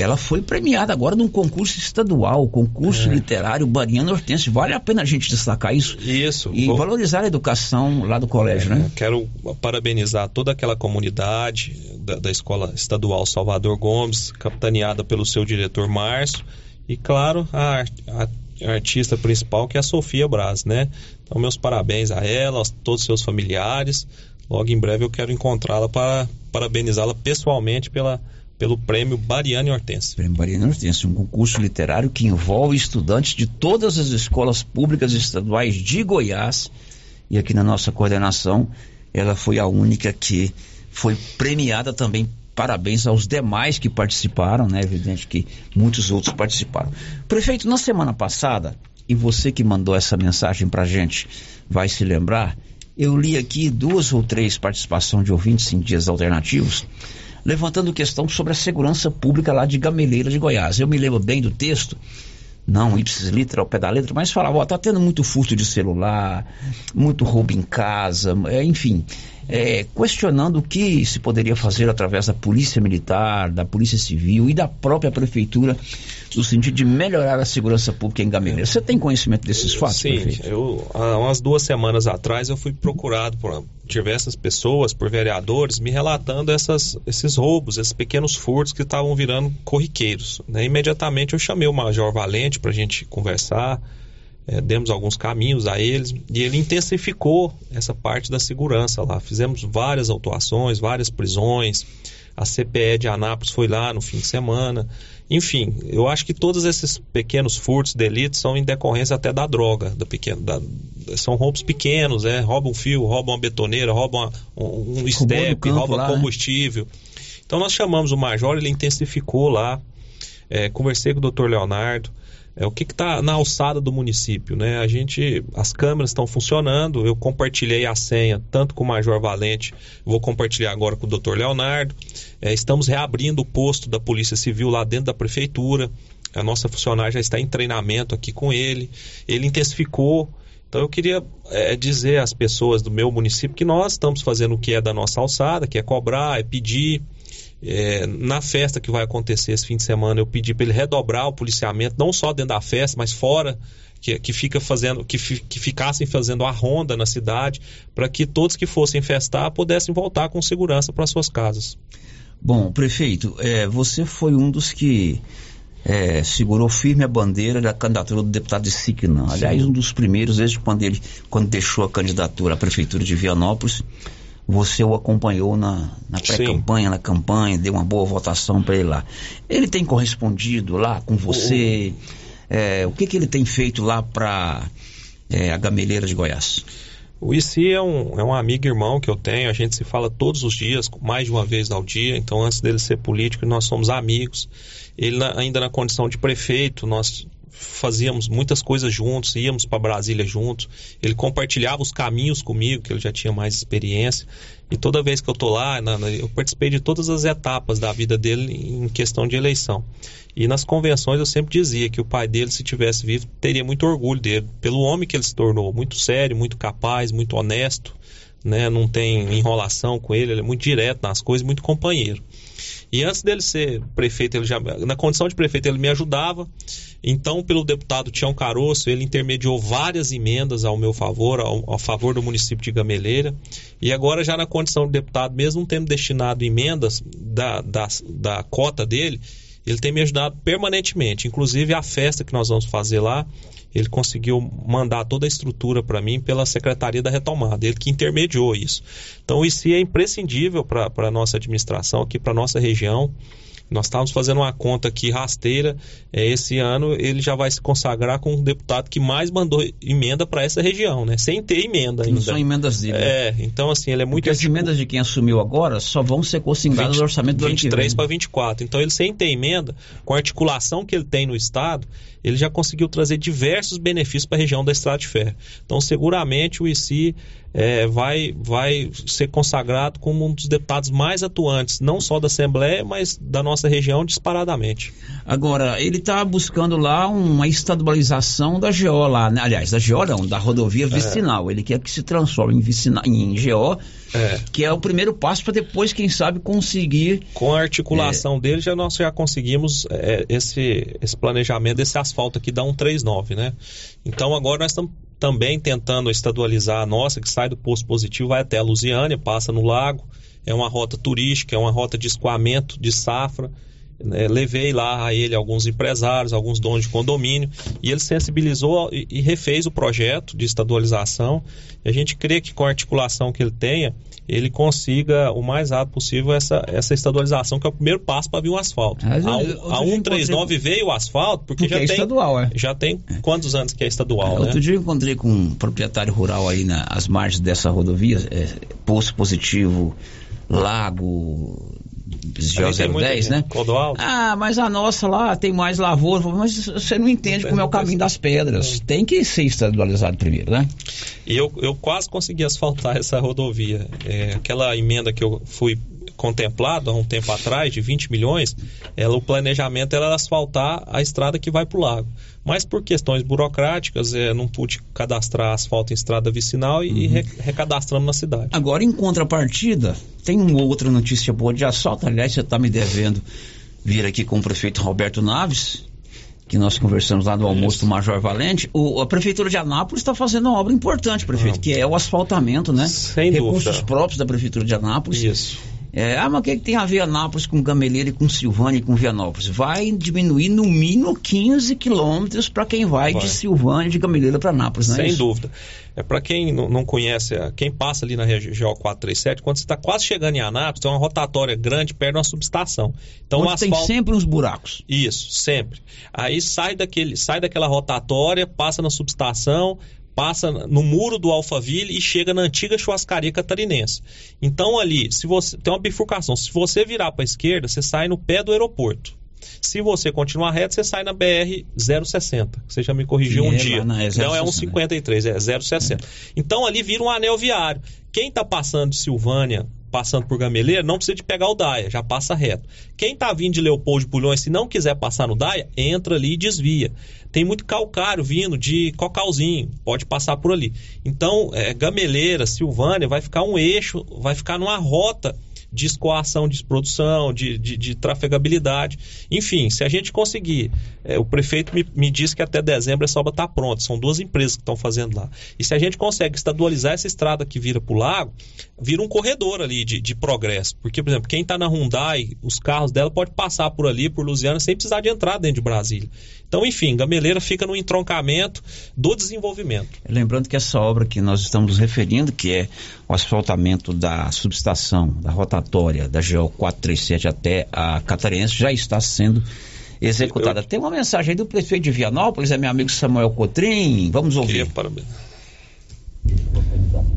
ela foi premiada agora num concurso estadual, concurso É. literário Bariano Hortense. Vale a pena a gente destacar isso Isso. e Vou- valorizar a educação lá do colégio, né? Quero parabenizar toda aquela comunidade da, da Escola Estadual Salvador Gomes, capitaneada pelo seu diretor Márcio, e claro, a, a artista principal que é a Sofia Braz, né? Então, meus parabéns a ela, a todos os seus familiares. Logo em breve eu quero encontrá-la para parabenizá-la pessoalmente pela, pelo prêmio Bariane Hortense. Prêmio Bariano Hortense, um concurso literário que envolve estudantes de todas as escolas públicas estaduais de Goiás. E aqui na nossa coordenação, ela foi a única que foi premiada também. Parabéns aos demais que participaram, né? Evidente que muitos outros participaram. Prefeito, na semana passada, e você que mandou essa mensagem pra gente vai se lembrar, eu li aqui duas ou três participações de ouvintes em dias alternativos levantando questão sobre a segurança pública lá de Gameleira de Goiás. Eu me lembro bem do texto, não ipsis litera ao pé da letra, mas falava, ó, tá tendo muito furto de celular, muito roubo em casa, é, enfim, é, questionando o que se poderia fazer através da polícia militar, da polícia civil e da própria prefeitura no sentido de melhorar a segurança pública em Gameleira. Você tem conhecimento desses fatos, Sim, prefeito? eu, há umas duas semanas atrás eu fui procurado por diversas pessoas, por vereadores, me relatando essas, esses roubos, esses pequenos furtos que estavam virando corriqueiros. né? Imediatamente eu chamei o Major Valente para a gente conversar, eh, demos alguns caminhos a eles e ele intensificou essa parte da segurança lá. Fizemos várias autuações, várias prisões, A CPE de Anápolis foi lá no fim de semana. Enfim, eu acho que todos esses pequenos furtos, delitos, são em decorrência até da droga, da pequena, da, são roubos pequenos, é, roubam um fio, roubam uma betoneira, roubam uma, um, um step, lá, né? combustível. Então nós chamamos o major, ele intensificou lá, é, conversei com o doutor Leonardo, é, o que está na alçada do município, né? A gente, as câmeras estão funcionando. Eu compartilhei a senha tanto com o Major Valente, vou compartilhar agora com o Dr. Leonardo. É, estamos reabrindo o posto da Polícia Civil lá dentro da prefeitura. A nossa funcionária já está em treinamento aqui com ele. Ele intensificou. Então eu queria é, dizer às pessoas do meu município que nós estamos fazendo o que é da nossa alçada, que é cobrar, é pedir. É, na festa que vai acontecer esse fim de semana, eu pedi para ele redobrar o policiamento, não só dentro da festa, mas fora, que, que, fica fazendo, que, fi- que ficassem fazendo a ronda na cidade, para que todos que fossem festar pudessem voltar com segurança para suas casas. Bom, prefeito, é, você foi um dos que é, segurou firme a bandeira da candidatura do deputado de Siquinã. Aliás, um dos primeiros, desde quando ele quando deixou a candidatura à prefeitura de Vianópolis, você o acompanhou na, na pré-campanha, na campanha, deu uma boa votação para ele lá. Ele tem correspondido lá com você? É, o que, que ele tem feito lá para a Gameleira de Goiás? O ICI é um, é um amigo e irmão que eu tenho, a gente se fala todos os dias, mais de uma vez ao dia, então antes dele ser político, nós somos amigos. Ele na- ainda na condição de prefeito, nós fazíamos muitas coisas juntos, íamos para Brasília juntos. Ele compartilhava os caminhos comigo, que ele já tinha mais experiência. E toda vez que eu tô lá, eu participei de todas as etapas da vida dele em questão de eleição. E nas convenções eu sempre dizia que o pai dele, se tivesse vivo, teria muito orgulho dele, pelo homem que ele se tornou, muito sério, muito capaz, muito honesto, né? Não tem enrolação com ele, ele é muito direto nas coisas, muito companheiro. E antes dele ser prefeito, ele já, na condição de prefeito, ele me ajudava. Então, pelo deputado Tião Caroço, ele intermediou várias emendas ao meu favor, ao, ao favor do município de Gameleira. E agora, já na condição de deputado, mesmo tendo destinado emendas da, da, da cota dele, ele tem me ajudado permanentemente. Inclusive, a festa que nós vamos fazer lá, ele conseguiu mandar toda a estrutura para mim pela Secretaria da Retomada, ele que intermediou isso. Então, isso é imprescindível para a nossa administração, aqui para a nossa região. Nós estávamos fazendo uma conta aqui rasteira. É, esse ano ele já vai se consagrar com o deputado que mais mandou emenda para essa região, né? Sem ter emenda ainda. Não são emendas dele. né? É, então assim, ele é muito Porque as emendas de quem assumiu agora só vão ser consignadas no orçamento do ano que 23 vem. para 24. Então, ele sem ter emenda, com a articulação que ele tem no Estado, ele já conseguiu trazer diversos benefícios para a região da Estrada de Ferro. Então, seguramente o ICI eh, vai, vai ser consagrado como um dos deputados mais atuantes, não só da Assembleia, mas da nossa região disparadamente. Agora, ele está buscando lá uma estadualização da GO lá, né? aliás, da GO não, da rodovia vicinal. Ele quer que se transforme em, vicina, em GO, que é o primeiro passo para depois, quem sabe, conseguir. Com a articulação dele, já nós já conseguimos eh, esse, esse planejamento desse asfalto aqui da 139, né? Então agora nós estamos também tentando estadualizar a nossa, que sai do posto positivo, vai até a Lusiânia, passa no lago, é uma rota turística, é uma rota de escoamento de safra. Né? levei lá a ele alguns empresários, alguns donos de condomínio, e ele sensibilizou e, e refez o projeto de estadualização. E a gente crê que com a articulação que ele tenha, ele consiga o mais rápido possível essa, essa estadualização, que é o primeiro passo para vir o asfalto. Mas a, a dia 139 veio o asfalto porque, Porque já é tem estadual, é. já tem quantos anos que é estadual, né? Outro dia eu encontrei com um proprietário rural aí nas margens dessa rodovia, é, Poço Positivo, Lago, Ali tem muita 010, gente. né? Clodoaldo. Ah, mas a nossa lá tem mais lavoura. Mas você não entende como é o caminho das pedras. Tem que ser estadualizado primeiro, né? E eu, eu quase consegui asfaltar essa rodovia. É, aquela emenda que eu fui contemplado há um tempo atrás, de 20 milhões, ela, o planejamento era asfaltar a estrada que vai para o lago. Mas por questões burocráticas, é, não pude cadastrar asfalto em estrada vicinal e, e re- recadastramos na cidade. Agora, em contrapartida, tem uma outra notícia boa de assalto. Aliás, você está me devendo vir aqui com o prefeito Roberto Naves, que nós conversamos lá no almoço do Major Valente. O, a Prefeitura de Anápolis está fazendo uma obra importante, prefeito, que é o asfaltamento, né? Sem Recursos dúvida. próprios da Prefeitura de Anápolis. Isso. É, ah, mas o que, que tem a ver Anápolis com Gameleira e com Silvânia e com Vianópolis? Vai diminuir no mínimo 15 quilômetros para quem vai, Vai. de Silvânia de Gameleira para Anápolis, não é Sem isso? dúvida. É para quem não, conhece, é, quem passa ali na região 437, quando você está quase chegando em Anápolis, tem uma rotatória grande perto de uma subestação. Então Onde o tem asfalto sempre uns buracos. Isso, sempre. Aí sai daquele, sai daquela rotatória, passa na subestação, passa no muro do Alphaville e chega na antiga churrascaria catarinense. Então ali, se você tem uma bifurcação, se você virar para a esquerda, você sai no pé do aeroporto. Se você continuar reto, você sai na BR 060. Você já me corrigiu Que um é dia. na- é Não é 060. 153, é 060. Então ali vira um anel viário. Quem está passando de Silvânia, passando por Gameleira, não precisa de pegar o Daia, já passa reto. Quem está vindo de Leopoldo de Bulhões, se não quiser passar no Daia, entra ali e desvia. Tem muito calcário vindo de Cocalzinho, pode passar por ali. Então, é, Gameleira, Silvânia, vai ficar um eixo, vai ficar numa rota de escoação de produção, de, de, de trafegabilidade. Enfim, se a gente conseguir, é, o prefeito me, me disse que até dezembro essa obra está pronta, são duas empresas que estão fazendo lá. E se a gente consegue estadualizar essa estrada que vira para o lago, vira um corredor ali de, de progresso. Porque, por exemplo, quem está na Hyundai, os carros dela pode passar por ali, por Lusiana, sem precisar de entrar dentro de Brasília. Então, enfim, Gameleira fica no entroncamento do desenvolvimento. Lembrando que essa obra que nós estamos referindo, que é o asfaltamento da subestação, da rotatória da GO 437 até a Catarinense, já está sendo executada. Tem uma mensagem aí do prefeito de Vianópolis, é meu amigo Samuel Cotrim. Vamos ouvir.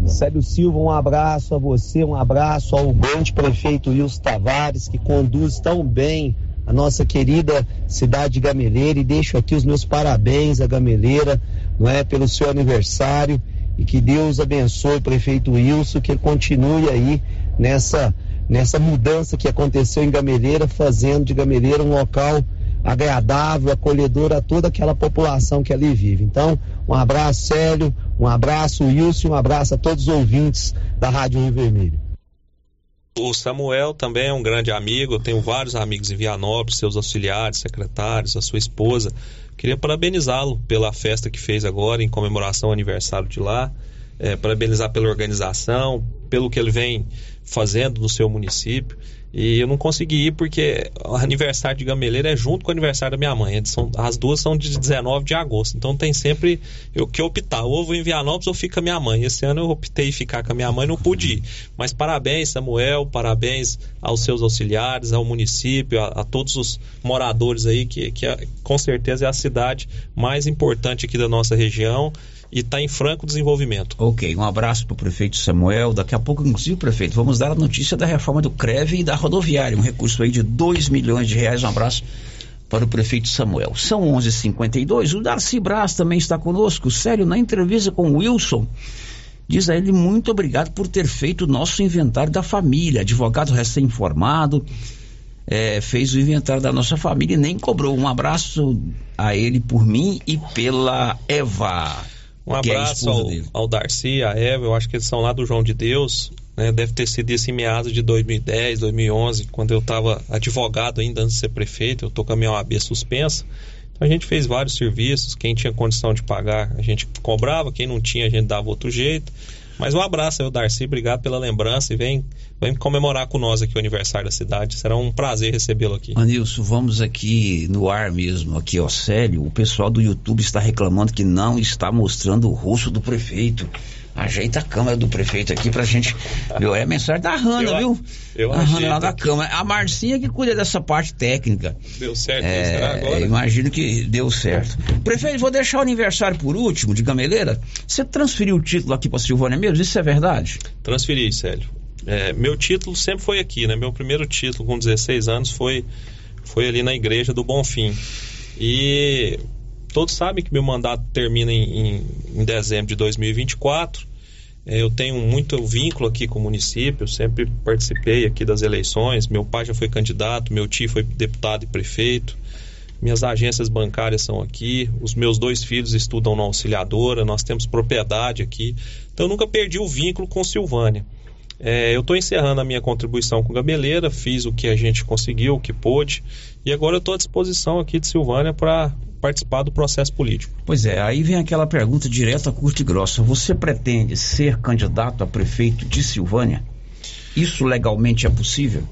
Célio Silva, um abraço a você, um abraço ao grande prefeito Wilson Tavares, que conduz tão bem a nossa querida cidade de Gameleira. E deixo aqui os meus parabéns a Gameleira, não é, pelo seu aniversário. E que Deus abençoe o prefeito Wilson, que continue aí nessa, nessa mudança que aconteceu em Gameleira, fazendo de Gameleira um local agradável, acolhedor a toda aquela população que ali vive. Então, um abraço, Célio, um abraço, Wilson, um abraço a todos os ouvintes da Rádio Rio Vermelho. O Samuel também é um grande amigo, eu tenho vários amigos em Vianópolis, seus auxiliares, secretários, a sua esposa. Queria parabenizá-lo pela festa que fez agora em comemoração ao aniversário de lá, eh, parabenizar pela organização, pelo que ele vem fazendo no seu município. E eu não consegui ir porque o aniversário de Gameleira é junto com o aniversário da minha mãe. São- as duas são de 19 de agosto. Então tem sempre eu que optar. Ou vou em Vianópolis ou fico com a minha mãe. Esse ano eu optei ficar com a minha mãe não pude ir. Mas parabéns, Samuel, parabéns aos seus auxiliares, ao município, a, a todos os moradores aí, que, que é- com certeza é a cidade mais importante aqui da nossa região e está em franco desenvolvimento. Ok, um abraço para o prefeito Samuel. Daqui a pouco, inclusive, prefeito, vamos dar a notícia da reforma do CREV e da rodoviária. Um recurso aí de 2 milhões de reais. Um abraço para o prefeito Samuel. São 11h52. O Darcy Braz também está conosco. Sério, na entrevista com o Wilson, diz a ele muito obrigado por ter feito o nosso inventário da família. Advogado recém-formado. eh, fez o inventário da nossa família e nem cobrou. Um abraço a ele por mim e pela Eva. Um é abraço esposa ao, dele. ao Darcy, a Eva, eu acho que eles são lá do João de Deus, né? Deve ter sido isso em meados de 2010, 2011, quando eu estava advogado ainda antes de ser prefeito, eu tô com a minha OAB suspensa. Então a gente fez vários serviços, quem tinha condição de pagar, a gente cobrava, quem não tinha, a gente dava outro jeito. Mas um abraço aí Darcy, obrigado pela lembrança e vem, vem comemorar com nós aqui o aniversário da cidade. Será um prazer recebê-lo aqui. Anilson, vamos aqui no ar mesmo, aqui ó, sério, o pessoal do YouTube está reclamando que não está mostrando o rosto do prefeito. Ajeita a câmera do prefeito aqui pra gente. Viu? É a mensagem da Hanna, Eu- viu? eu a Hanna ajeito lá da aqui. câmera. A Marcinha que cuida dessa parte técnica. Deu certo, É, será agora? imagino que deu certo. Prefeito, vou deixar o aniversário por último, de Gameleira. Você transferiu o título aqui pra Silvânia mesmo? Isso é verdade? Transferi, Célio. É, meu título sempre foi aqui, né? Meu primeiro título com 16 anos foi, foi ali na igreja do Bonfim. E todos sabem que meu mandato termina em, em, em dezembro de 2024. É, eu tenho muito vínculo aqui com o município, eu sempre participei aqui das eleições. Meu pai já foi candidato, meu tio foi deputado e prefeito. Minhas agências bancárias são aqui, os meus dois filhos estudam na auxiliadora, nós temos propriedade aqui. Então eu nunca perdi o vínculo com Silvânia. É, eu estou encerrando a minha contribuição com Gameleira, fiz o que a gente conseguiu, o que pôde, e agora eu estou à disposição aqui de Silvânia para participar do processo político. Pois é, aí vem aquela pergunta direta, curta e grossa. Você pretende ser candidato a prefeito de Silvânia? Isso legalmente é possível?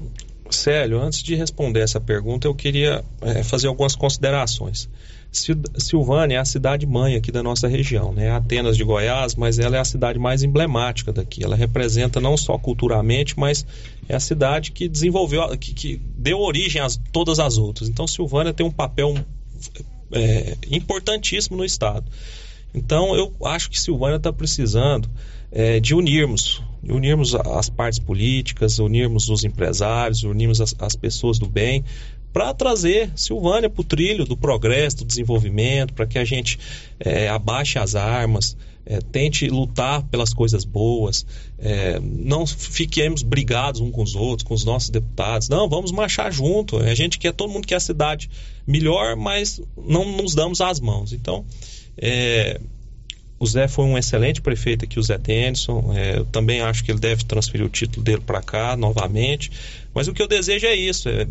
Célio, antes de responder essa pergunta, eu queria é, fazer algumas considerações. Sil- Silvânia é a cidade mãe aqui da nossa região, né? Atenas de Goiás, mas ela é a cidade mais emblemática daqui. Ela representa não só culturalmente, mas é a cidade que desenvolveu, que, que deu origem a todas as outras. Então, Silvânia tem um papel é, importantíssimo no estado. Então, eu acho que Silvânia está precisando é, de unirmos, unirmos as partes políticas, unirmos os empresários, unirmos as, as pessoas do bem, para trazer Silvânia para o trilho do progresso, do desenvolvimento, para que a gente é, abaixe as armas, é, tente lutar pelas coisas boas, é, não fiquemos brigados uns com os outros, com os nossos deputados. Não, vamos marchar junto. A gente quer, todo mundo quer a cidade melhor, mas não nos damos as mãos. Então, é, o Zé foi um excelente prefeito aqui, o Zé Denison. É, eu também acho que ele deve transferir o título dele para cá novamente. Mas o que eu desejo é isso: é,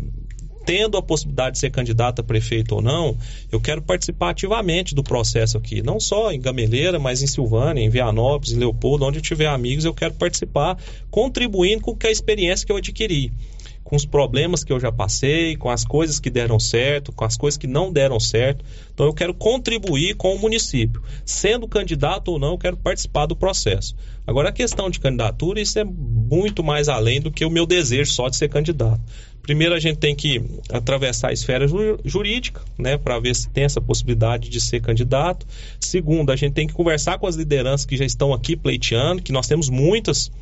tendo a possibilidade de ser candidato a prefeito ou não, eu quero participar ativamente do processo aqui. Não só em Gameleira, mas em Silvânia, em Vianópolis, em Leopoldo, onde eu tiver amigos, eu quero participar, contribuindo com a experiência que eu adquiri com os problemas que eu já passei, com as coisas que deram certo, com as coisas que não deram certo. Então eu quero contribuir com o município. Sendo candidato ou não, eu quero participar do processo. Agora, a questão de candidatura, isso é muito mais além do que o meu desejo só de ser candidato. Primeiro, a gente tem que atravessar a esfera ju- jurídica, né, para ver se tem essa possibilidade de ser candidato. Segundo, a gente tem que conversar com as lideranças que já estão aqui pleiteando, que nós temos muitas.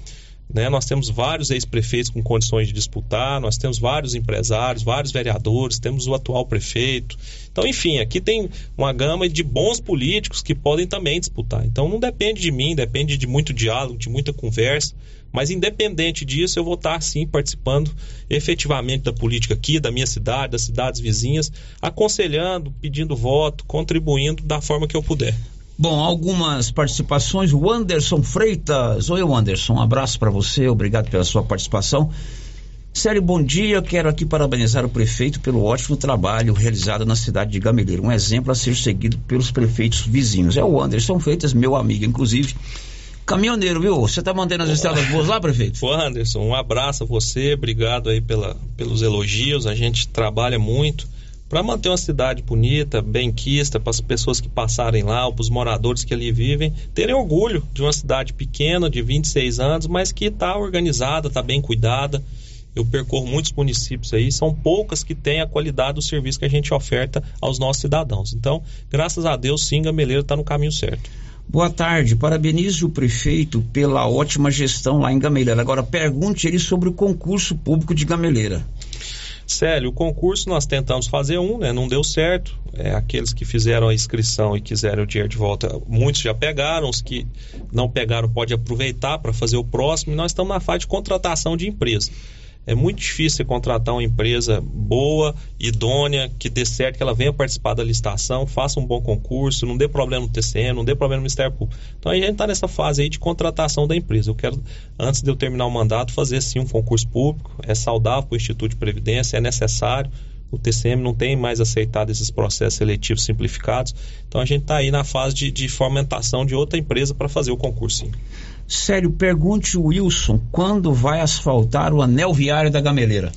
Né? Nós temos vários ex-prefeitos com condições de disputar, nós temos vários empresários, vários vereadores, temos o atual prefeito. Então, enfim, aqui tem uma gama de bons políticos que podem também disputar. Então, não depende de mim, depende de muito diálogo, de muita conversa. Mas, independente disso, eu vou estar, sim, participando efetivamente da política aqui, da minha cidade, das cidades vizinhas, aconselhando, pedindo voto, contribuindo da forma que eu puder. Bom, algumas participações. O Anderson Freitas. Oi, Anderson. Um abraço para você. Obrigado pela sua participação. Sério, bom dia. Quero aqui parabenizar o prefeito pelo ótimo trabalho realizado na cidade de Gameleira. Um exemplo a ser seguido pelos prefeitos vizinhos. É o Anderson Freitas, meu amigo, inclusive. Caminhoneiro, viu? Você tá mantendo as estradas boas lá, prefeito? Ô Anderson, um abraço a você, obrigado aí pela, pelos elogios. A gente trabalha muito para manter uma cidade bonita, bem quista, para as pessoas que passarem lá, para os moradores que ali vivem, terem orgulho de uma cidade pequena, de 26 anos, mas que está organizada, está bem cuidada. Eu percorro muitos municípios aí, são poucas que têm a qualidade do serviço que a gente oferta aos nossos cidadãos. Então, graças a Deus, sim, Gameleira está no caminho certo. Boa tarde, parabenizo o prefeito pela ótima gestão lá em Gameleira. Agora pergunte ele sobre o concurso público de Gameleira. Célio, o concurso nós tentamos fazer um, né? Não deu certo. É, aqueles que fizeram a inscrição e quiseram o dinheiro de volta, muitos já pegaram. Os que não pegaram pode aproveitar para fazer o próximo. E nós estamos na fase de contratação de empresa. É muito difícil contratar uma empresa boa, idônea, que dê certo, que ela venha participar da licitação, faça um bom concurso, não dê problema no TCM, não dê problema no Ministério Público. Então a gente está nessa fase aí de contratação da empresa. Eu quero, antes de eu terminar o mandato, fazer sim um concurso público. É saudável para o Instituto de Previdência, é necessário. O TCM não tem mais aceitado esses processos seletivos simplificados. Então a gente está aí na fase de, de fomentação de outra empresa para fazer o concurso sim. Sério, pergunte o Wilson quando vai asfaltar o anel viário da Gameleira.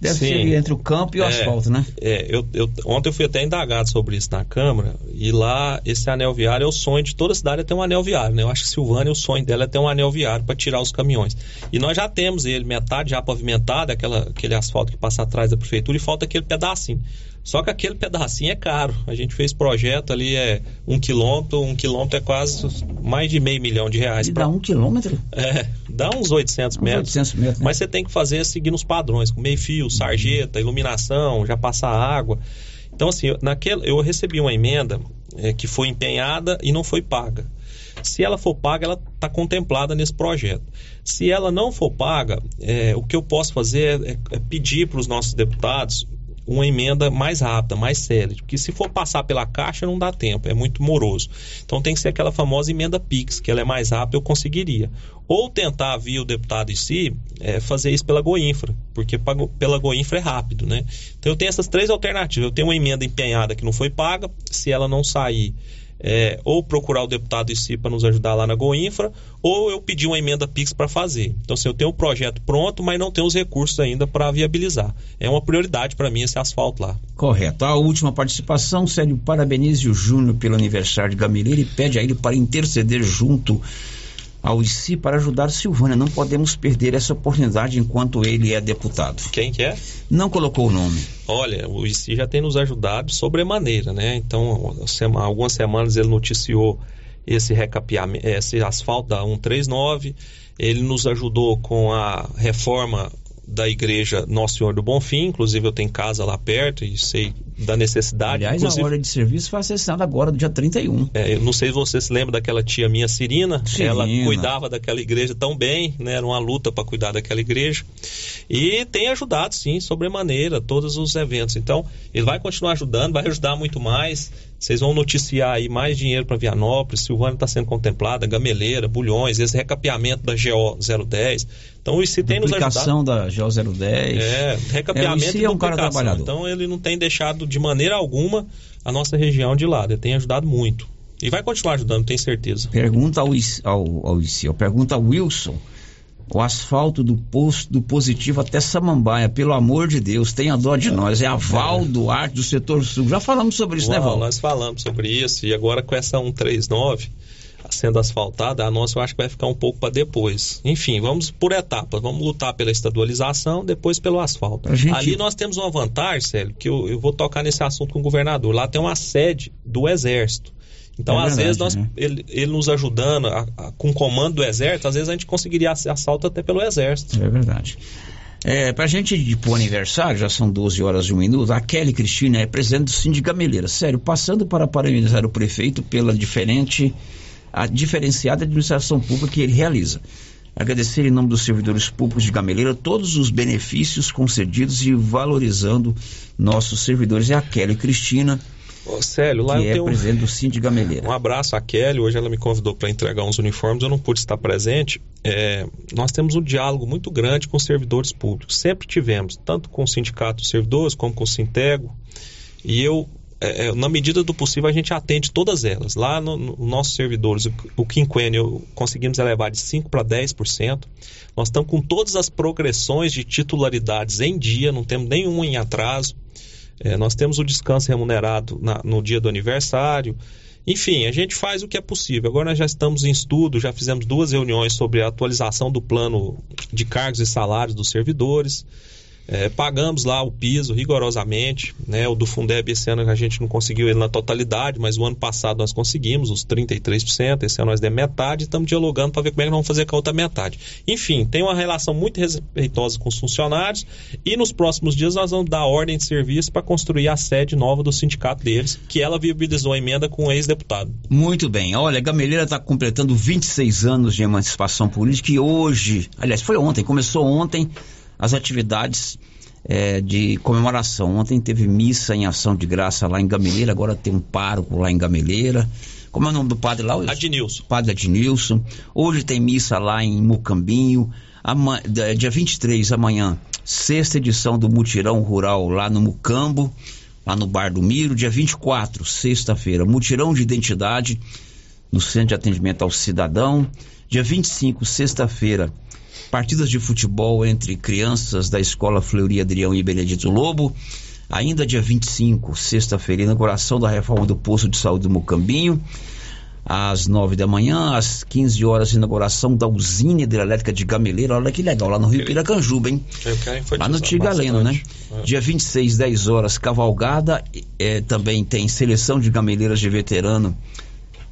Deve Sim. ser entre o campo e o É, asfalto, né? É, eu, eu- ontem eu fui até indagado sobre isso na Câmara, e lá esse anel viário é o sonho de toda cidade é ter um anel viário, né? Eu acho que Silvânia, o sonho dela é ter um anel viário para tirar os caminhões. E nós já temos ele, metade já pavimentado, aquela, aquele asfalto que passa atrás da prefeitura, e falta aquele pedacinho. Só que aquele pedacinho é caro. A gente fez projeto ali, é um quilômetro, um quilômetro é quase mais de meio milhão de reais. E pra- dá um quilômetro? é, dá uns 800 metros. 800 metros, né? Mas você tem que fazer seguindo os padrões, com meio fio, sarjeta, iluminação, já passar água. Então, assim, eu- naquele, eu recebi uma emenda é, que foi empenhada e não foi paga. Se ela for paga, ela está contemplada nesse projeto. Se ela não for paga, é, o que eu posso fazer é, é pedir para os nossos deputados uma emenda mais rápida, mais célere. Porque se for passar pela caixa, não dá tempo, é muito moroso. Então tem que ser aquela famosa emenda PIX, que ela é mais rápida, eu conseguiria. Ou tentar, via o deputado em si, é, fazer isso pela Goinfra, porque pela Goinfra é rápido, né? Então eu tenho essas três alternativas. Eu tenho uma emenda empenhada que não foi paga, se ela não sair. É, ou procurar o deputado ICI para nos ajudar lá na Goinfra, ou eu pedir uma emenda PIX para fazer. Então, assim, eu tenho o projeto pronto, mas não tenho os recursos ainda para viabilizar. É uma prioridade para mim esse asfalto lá. Correto. A última participação, Célio parabeniza o Júnior pelo aniversário de Gameleira e pede a ele para interceder junto ao ICI para ajudar Silvânia. Não podemos perder essa oportunidade enquanto ele é deputado. Quem que é? Não colocou o nome. Olha, o ICI já tem nos ajudado sobremaneira, né? Então, algumas semanas ele noticiou esse recapeamento, esse asfalto da 139. Ele nos ajudou com a reforma da igreja Nosso Senhor do Bonfim, inclusive eu tenho casa lá perto e sei da necessidade. Aliás, inclusive, a hora de serviço foi acessada agora, do dia 31. é, eu não sei se você se lembra daquela tia minha Cirina, Cirina. ela cuidava daquela igreja tão bem, né? Era uma luta para cuidar daquela igreja. E tem ajudado, sim, sobremaneira, todos os eventos. Então, ele vai continuar ajudando, vai ajudar muito mais. Vocês vão noticiar aí mais dinheiro para Vianópolis, Silvânia está sendo contemplada, Gameleira, Bulhões, esse recapeamento da GO 010. Então, o ICI tem nos ajudado. Da GO 010. É, recapeamento É, e é um cara trabalhador. Então ele não tem deixado de maneira alguma a nossa região de lado. Ele tem ajudado muito. E vai continuar ajudando, tenho certeza. Pergunta ao, ao, ao pergunta ao Wilson. O asfalto do posto do positivo até Samambaia, pelo amor de Deus, tenha dó de nós. É a Val Duarte do setor sul. Já falamos sobre isso, né, Uau, Val? nós falamos sobre isso e agora com essa 139 sendo asfaltada, a nossa eu acho que vai ficar um pouco para depois. Enfim, vamos por etapas. Vamos lutar pela estadualização, depois pelo asfalto. Gente- Ali nós temos uma vantagem, Célio, que eu, eu vou tocar nesse assunto com o governador. Lá tem uma sede do Exército. Então, É às verdade, vezes, nós, né? ele, ele nos ajudando a- a- com o comando do Exército, às vezes a gente conseguiria ass- assalto até pelo Exército. É verdade. É, pra gente ir pro aniversário, já são 12 horas e um minuto, a Kelly Cristina é presidente do Sindicato Gameleira. Sério, passando para parabenizar o prefeito pela diferente, a diferenciada administração pública que ele realiza. Agradecer em nome dos servidores públicos de Gameleira todos os benefícios concedidos e valorizando nossos servidores. É a Kelly Cristina, Ô, Célio, lá que eu é tenho presidente do Sindicato Gameleira. Um abraço à Kelly. Hoje ela me convidou para entregar uns uniformes. Eu não pude estar presente. É, nós temos um diálogo muito grande com os servidores públicos. Sempre tivemos, tanto com o Sindicato dos Servidores como com o Sintego. E eu, é, é, na medida do possível, a gente atende todas elas. Lá no, no nossos servidores, o, o quinquênio, conseguimos elevar de 5% para 10%. Nós estamos com todas as progressões de titularidades em dia, não temos nenhuma em atraso. É, nós temos o descanso remunerado na- no dia do aniversário. Enfim, a gente faz o que é possível. Agora nós já estamos em estudo, já fizemos duas reuniões sobre a atualização do plano de cargos e salários dos servidores. É, pagamos lá o piso rigorosamente, né? O do Fundeb esse ano a gente não conseguiu ele na totalidade, mas o ano passado nós conseguimos os 33%, esse ano nós demos metade e estamos dialogando para ver como é que nós vamos fazer com a outra metade. Enfim, tem uma relação muito respeitosa com os funcionários e nos próximos dias nós vamos dar ordem de serviço para construir a sede nova do sindicato deles, que ela viabilizou a emenda com o ex-deputado. Muito bem. Olha, Gameleira está completando 26 anos de emancipação política e hoje, aliás, foi ontem, começou ontem as atividades eh, de comemoração. Ontem teve missa em ação de graça lá em Gameleira, agora tem um pároco lá em Gameleira. Como é o nome do padre lá? Adnilson. Padre Adnilson. Hoje tem missa lá em Mucambinho. Ama- da- dia 23, amanhã, sexta edição do Mutirão Rural lá no Mucambo, lá no Bar do Miro. Dia 24, sexta-feira, Mutirão de Identidade no Centro de Atendimento ao Cidadão. Dia 25, sexta-feira, partidas de futebol entre crianças da Escola Fleury Adrião e Benedito Lobo. Ainda dia 25, sexta-feira, inauguração da reforma do posto de saúde do Mocambinho. Às 9 da manhã, às 15 horas, inauguração da usina hidrelétrica de Gameleira. Olha que legal, lá no Rio Piracanjuba, hein? Lá no Tigaleno, né? bastante. Dia 26, 10 horas, cavalgada. eh, também tem seleção de gameleiras de veterano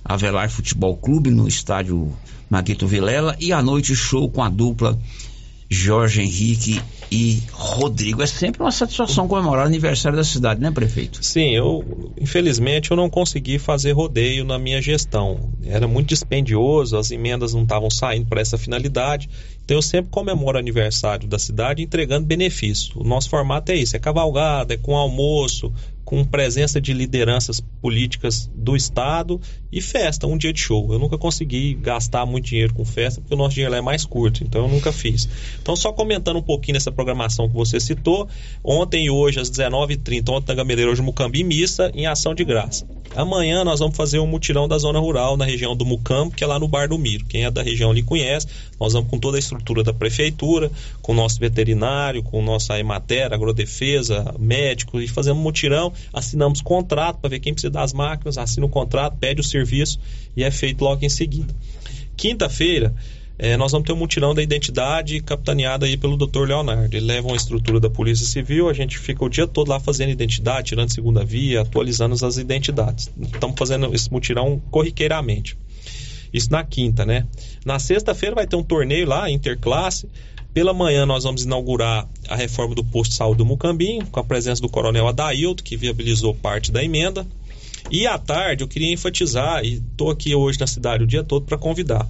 Avelar Futebol Clube no estádio Maguito Vilela. E à noite, show com a dupla Jorge Henrique e Rodrigo. É sempre uma satisfação comemorar o aniversário da cidade, né, prefeito? Sim, eu infelizmente eu não consegui fazer rodeio na minha gestão. Era muito dispendioso, as emendas não estavam saindo para essa finalidade. Então eu sempre comemoro o aniversário da cidade entregando benefício. O nosso formato é isso, é cavalgada, é com almoço, com presença de lideranças políticas do estado e festa, um dia de show. Eu nunca consegui gastar muito dinheiro com festa porque o nosso dinheiro é mais curto, então eu nunca fiz. Então só comentando um pouquinho nessa programação que você citou, ontem e hoje às 19h30, ontem na Gameleira, hoje Mucambi, missa em ação de graça. Amanhã nós vamos fazer um mutirão da zona rural na região do Mucampo, que é lá no Bar do Miro. Quem é da região ali conhece. Nós vamos com toda a estrutura da prefeitura, com o nosso veterinário, com o nosso Emater, agrodefesa, médico, e fazemos um mutirão, assinamos contrato para ver quem precisa das máquinas, assina o contrato, pede o serviço e é feito logo em seguida. Quinta-feira, eh, nós vamos ter um mutirão da identidade capitaneado aí pelo Dr. Leonardo. Ele leva uma estrutura da Polícia Civil, a gente fica o dia todo lá fazendo identidade, tirando segunda via, atualizando as identidades. Estamos fazendo esse mutirão corriqueiramente. Isso na quinta, né? Na sexta-feira vai ter um torneio lá, interclasse. Pela manhã nós vamos inaugurar a reforma do posto de saúde do Mucambinho, com a presença do coronel Adailto, que viabilizou parte da emenda. E à tarde eu queria enfatizar, e estou aqui hoje na cidade o dia todo para convidar.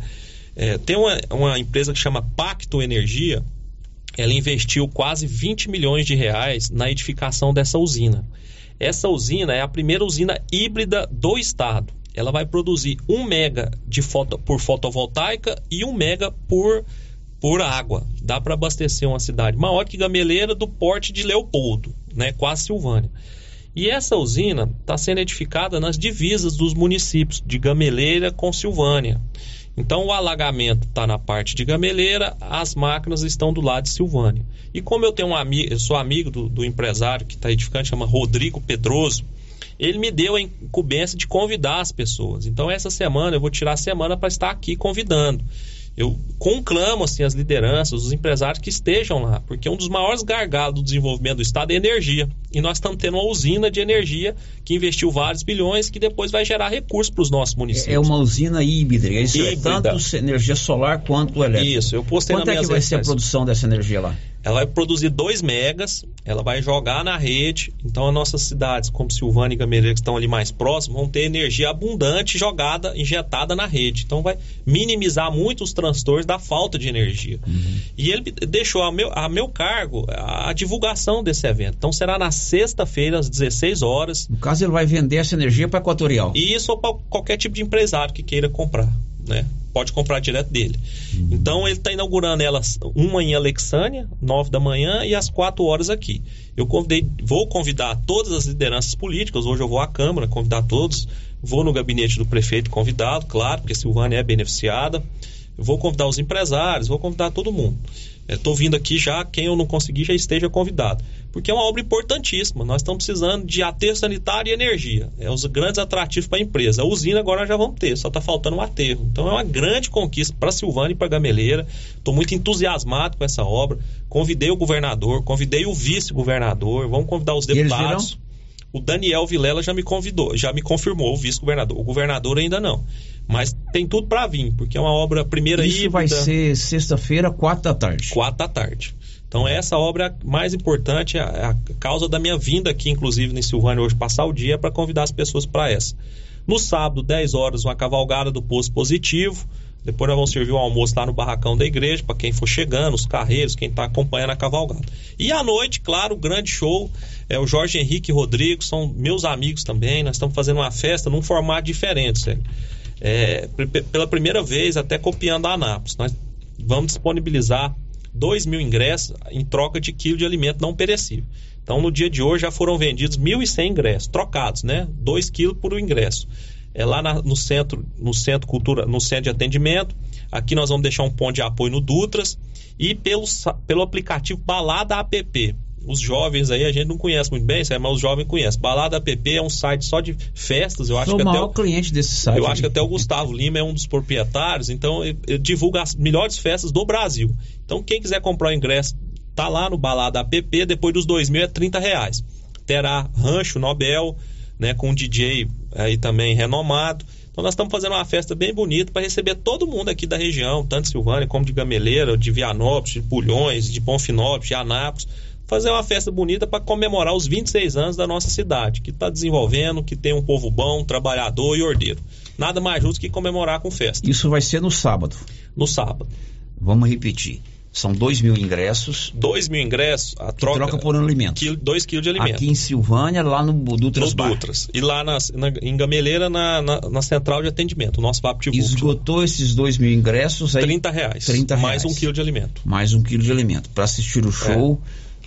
É, tem uma, uma empresa que chama Pacto Energia, ela investiu quase 20 milhões de reais na edificação dessa usina. Essa usina é a primeira usina híbrida do estado. Ela vai produzir 1 mega de foto, por fotovoltaica e 1 mega por, por água. Dá para abastecer uma cidade maior que Gameleira do porte de Leopoldo, né, quase Silvânia. E essa usina está sendo edificada nas divisas dos municípios de Gameleira com Silvânia. Então o alagamento está na parte de Gameleira, as máquinas estão do lado de Silvânia. E como eu tenho um amigo, eu sou amigo do, do empresário que está edificando, chama Rodrigo Pedroso, ele me deu a incumbência de convidar as pessoas. Então essa semana eu vou tirar a semana para estar aqui convidando eu conclamo assim as lideranças, os empresários que estejam lá, porque um dos maiores gargalos do desenvolvimento do estado é energia. E nós estamos tendo uma usina de energia que investiu vários bilhões que depois vai gerar recursos para os nossos municípios. É uma usina híbrida, isso Híbrida. é tanto energia solar quanto elétrica. Isso, eu postei Quanto é que vai redes ser a produção dessa energia lá? Ela vai produzir 2 megas, ela vai jogar na rede. Então, as nossas cidades, como Silvânia e Gameleira, que estão ali mais próximos, vão ter energia abundante jogada, injetada na rede. Então, vai minimizar muito os transtornos da falta de energia. E ele deixou a meu, a meu cargo a divulgação desse evento. Então, será na sexta-feira, às 16 horas. No caso, ele vai vender essa energia para Equatorial. E isso para qualquer tipo de empresário que queira comprar, né? Pode comprar direto dele. Então ele está inaugurando elas uma em Alexânia, 9 da manhã, e às 4 horas aqui. Eu convidei, vou convidar todas as lideranças políticas. Hoje eu vou à Câmara convidar todos. Vou no gabinete do prefeito convidá-lo, claro, porque Silvânia é beneficiada. Vou convidar os empresários, vou convidar todo mundo. Estou vindo aqui já, quem eu não conseguir já esteja convidado. Porque é uma obra importantíssima. Nós estamos precisando de aterro sanitário e energia. É os grandes atrativos para a empresa. A usina agora já vamos ter, só está faltando um aterro. Então é uma grande conquista para Silvânia e para Gameleira. Estou muito entusiasmado com essa obra. Convidei o governador, convidei o vice-governador, vamos convidar os deputados. O Daniel Vilela já me convidou, já me confirmou, o vice-governador. O governador ainda não. Mas tem tudo para vir, porque é uma obra primeira Isso vai híbrida. ser sexta-feira, quatro da tarde. Quatro da tarde. Então essa obra é a mais importante, é a, é a causa da minha vinda aqui, inclusive, em Silvânia hoje, passar o dia para convidar as pessoas para essa. No sábado, 10 horas, uma cavalgada do posto positivo. Depois nós vamos servir o almoço lá no barracão da igreja, para quem for chegando, os carreiros, quem está acompanhando a cavalgada. E à noite, claro, o grande show é o Jorge Henrique e Rodrigo, são meus amigos também. Nós estamos fazendo uma festa num formato diferente, sério. É, pela primeira vez, até copiando a Anápolis. Nós vamos disponibilizar 2 mil ingressos em troca de quilo de alimento não perecível. Então, no dia de hoje já foram vendidos 1.100 ingressos, trocados, né? 2 quilos por ingresso. É lá na- no centro, no centro cultura, no centro de atendimento. Aqui nós vamos deixar um ponto de apoio no Dutras e pelo, pelo aplicativo Balada App. Os jovens aí a gente não conhece muito bem, mas os jovens conhecem. Balada App é um site só de festas. Eu acho Sou que o até maior o- cliente desse site. eu acho que até o Gustavo Lima é um dos proprietários, então ele, ele divulga as melhores festas do Brasil. Então quem quiser comprar o ingresso, tá lá no Balada App, depois dos dois mil é 30 reais. Terá Rancho Nobel, né, com um DJ aí também renomado. Então nós estamos fazendo uma festa bem bonita para receber todo mundo aqui da região, tanto de Silvânia como de Gameleira, de Vianópolis, de Pulhões, de Bonfinópolis, de Anápolis. Fazer uma festa bonita para comemorar os 26 anos da nossa cidade, que está desenvolvendo, que tem um povo bom, trabalhador e ordeiro. Nada mais justo que comemorar com festa. Isso vai ser no sábado. No sábado. Vamos repetir. São dois mil ingressos. 2 mil ingressos, a troca, troca por alimento. 2 quilos de alimento. Aqui em Silvânia, lá no Dutras Nos Bar. Dutras. E lá na- em Gameleira, na, na, na central de atendimento, o nosso VaptVupt. Esgotou esses dois mil ingressos aí. 30 reais. 30 Mais reais. um quilo de alimento. Mais um quilo de alimento. Para assistir o show,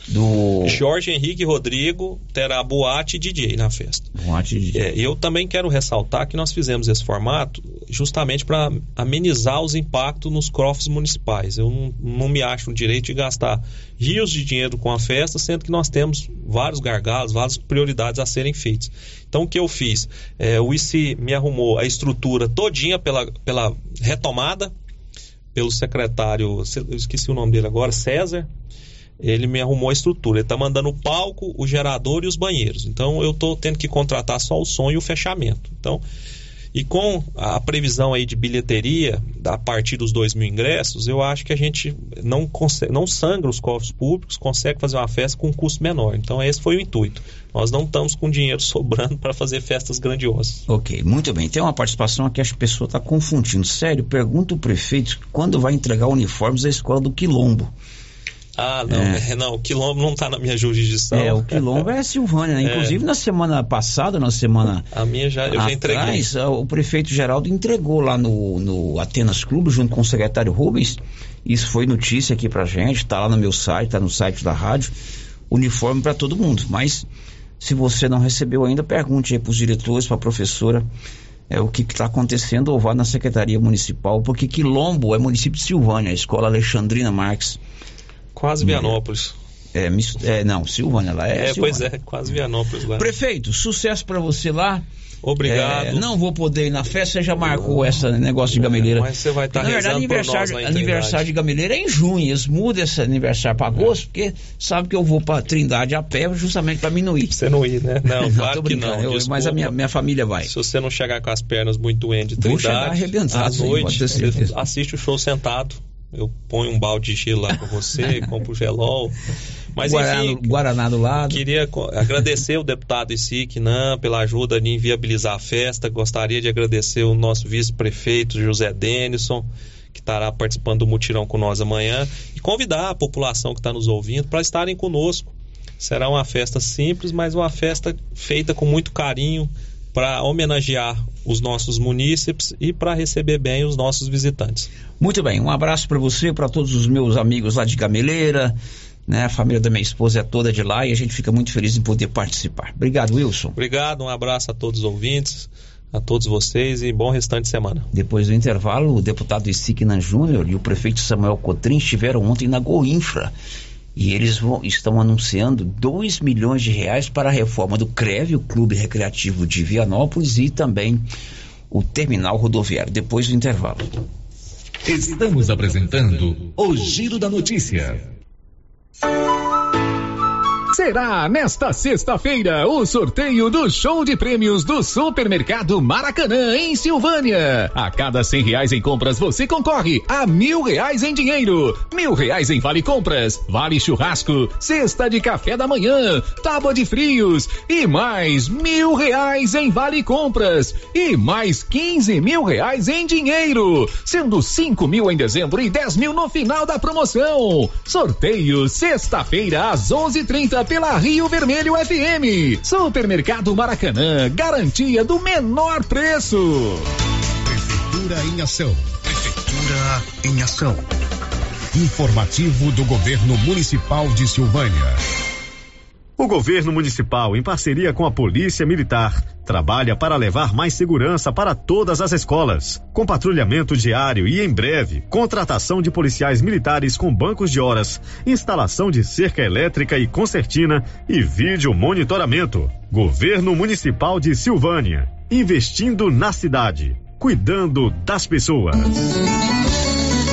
Do Jorge Henrique Rodrigo terá boate e DJ na festa. Boate e DJ. É, eu também quero ressaltar que nós fizemos esse formato justamente para amenizar os impactos nos cofres municipais. Eu não, não me acho no direito de gastar rios de dinheiro com a festa, sendo que nós temos vários gargalos, várias prioridades a serem feitas. Então o que eu fiz? É, o ICI me arrumou a estrutura todinha pela, pela retomada pelo secretário, eu esqueci o nome dele agora, César. Ele me arrumou a estrutura. Ele está mandando o palco, o gerador e os banheiros. Então eu estou tendo que contratar só o som e o fechamento. Então, e com a previsão aí de bilheteria a partir dos dois mil ingressos, eu acho que a gente não, consegue, não sangra os cofres públicos, consegue fazer uma festa com um custo menor. Então esse foi o intuito. Nós não estamos com dinheiro sobrando para fazer festas grandiosas. Ok, muito bem. Tem uma participação aqui, acho que a pessoa está confundindo. Sério, pergunta o prefeito quando vai entregar uniformes à escola do Quilombo. Ah, não, é. não, o Quilombo não está na minha jurisdição. É, o Quilombo é Silvânia, né? Inclusive, na semana passada, na semana. A minha já, eu já entreguei. O prefeito Geraldo entregou lá no, no Atenas Clube, junto com o secretário Rubens. Isso foi notícia aqui pra gente, está lá no meu site, está no site da rádio. Uniforme para todo mundo. Mas, se você não recebeu ainda, pergunte aí para os diretores, para a professora. É, o que está acontecendo ou vá na Secretaria Municipal, porque Quilombo é município de Silvânia, a escola Alexandrina Marques Quase Vianópolis. É, é, não, Silvânia lá é. É, pois é, quase Vianópolis lá. Prefeito, sucesso para você lá. Obrigado. É, não vou poder ir na festa, você já marcou esse negócio de gameleira. Mas você vai estar tá Na verdade, aniversário, aniversário de gameleira é em junho. Eles mudam esse aniversário para agosto, é. porque sabe que eu vou para Trindade a pé justamente para mim não ir. Você não ir, né? Não, não claro que não. Eu, mas a minha, minha família vai. Se você não chegar com as pernas muito doentes de Trindade, vou chegar arrebentado, à noite, você assiste o show sentado. Eu ponho um balde de gelo lá para você, compro gelol. Mas Guaraná, enfim, Guaraná do lado. Queria agradecer o deputado Isiquinan pela ajuda de inviabilizar a festa. Gostaria de agradecer o nosso vice-prefeito José Denison, que estará participando do mutirão com nós amanhã, e convidar a população que está nos ouvindo para estarem conosco. Será uma festa simples, mas uma festa feita com muito carinho para homenagear os nossos munícipes e para receber bem os nossos visitantes. Muito bem, um abraço para você, para todos os meus amigos lá de Gameleira, né? A família da minha esposa é toda de lá e a gente fica muito feliz em poder participar. Obrigado, Wilson. Obrigado, um abraço a todos os ouvintes, a todos vocês e bom restante de semana. Depois do intervalo, o deputado Isignan Júnior e o prefeito Samuel Cotrim estiveram ontem na Goinfra e eles vão, estão anunciando 2 milhões de reais para a reforma do CREV, o Clube Recreativo de Vianópolis, e também o terminal rodoviário. Depois do intervalo. Estamos apresentando o Giro da Notícia. Será nesta sexta-feira o sorteio do show de prêmios do Supermercado Maracanã, em Silvânia. A cada cem reais em compras, você concorre a mil reais em dinheiro, mil reais em vale compras, vale churrasco, cesta de café da manhã, tábua de frios e mais mil reais em vale compras e mais quinze mil reais em dinheiro, sendo cinco mil em dezembro e dez mil no final da promoção. Sorteio sexta-feira às onze trinta pela Rio Vermelho FM. Supermercado Maracanã, garantia do menor preço. Prefeitura em ação. Prefeitura em ação. Informativo do Governo Municipal de Silvânia. O governo municipal, em parceria com a Polícia Militar, trabalha para levar mais segurança para todas as escolas, com patrulhamento diário e, em breve, contratação de policiais militares com bancos de horas, instalação de cerca elétrica e concertina e vídeo monitoramento. Governo Municipal de Silvânia, investindo na cidade, cuidando das pessoas.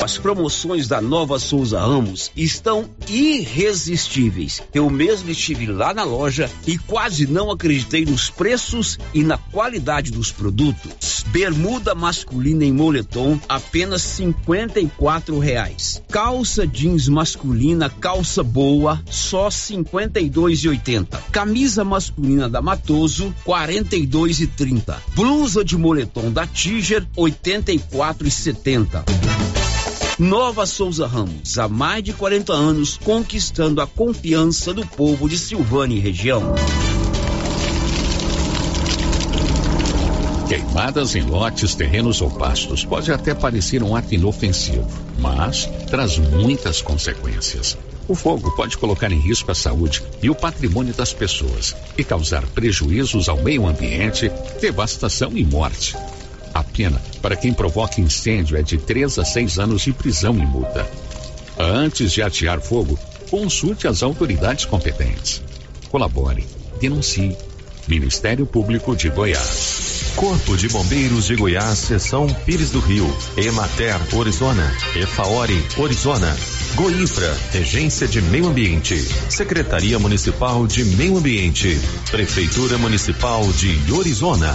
As promoções da Nova Souza Ramos estão irresistíveis. Eu mesmo estive lá na loja e quase não acreditei nos preços e na qualidade dos produtos. Bermuda masculina em moletom, apenas cinquenta e reais. Calça jeans masculina, calça boa, só cinquenta e. Camisa masculina da Matoso, quarenta e. Blusa de moletom da Tiger, oitenta e. Nova Souza Ramos, há mais de 40 anos, conquistando a confiança do povo de Silvânia e região. Queimadas em lotes, terrenos ou pastos pode até parecer um ato inofensivo, mas traz muitas consequências. O fogo pode colocar em risco a saúde e o patrimônio das pessoas e causar prejuízos ao meio ambiente, devastação e morte. A pena para quem provoca incêndio é de 3 a 6 anos de prisão e multa. Antes de atear fogo, consulte as autoridades competentes. Colabore, denuncie. Ministério Público de Goiás. Corpo de Bombeiros de Goiás, Seção Pires do Rio, Emater, Orizona, Efaori, Orizona, Goinfra, Regência de Meio Ambiente, Secretaria Municipal de Meio Ambiente, Prefeitura Municipal de Orizona.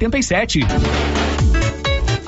5787.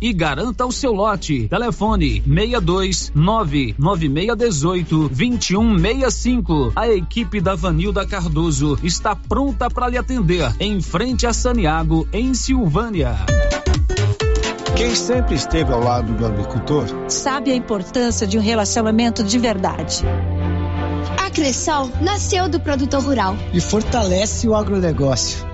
e garanta o seu lote. Telefone 62 99618 2165. A equipe da Vanilda Cardoso está pronta para lhe atender em frente a Saniago, em Silvânia. Quem sempre esteve ao lado do agricultor sabe a importância de um relacionamento de verdade. A Cressol nasceu do produtor rural e fortalece o agronegócio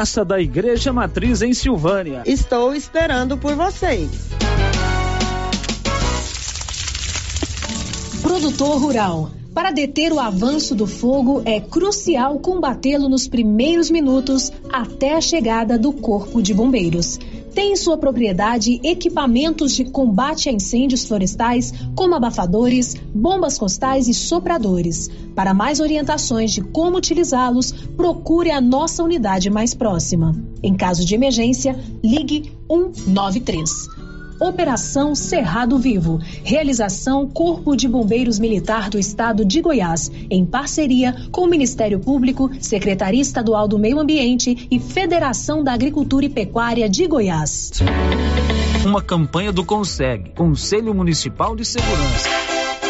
Praça da Igreja Matriz em Silvânia. Estou esperando por vocês. Produtor Rural. Para deter o avanço do fogo, é crucial combatê-lo nos primeiros minutos até a chegada do Corpo de Bombeiros. Tem em sua propriedade equipamentos de combate a incêndios florestais, como abafadores, bombas costais e sopradores. Para mais orientações de como utilizá-los, procure a nossa unidade mais próxima. Em caso de emergência, ligue 193. Operação Cerrado Vivo. Realização Corpo de Bombeiros Militar do Estado de Goiás, em parceria com o Ministério Público, Secretaria Estadual do Meio Ambiente e Federação da Agricultura e Pecuária de Goiás. Uma campanha do Conseg, Conselho Municipal de Segurança.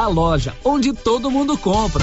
a loja onde todo mundo compra.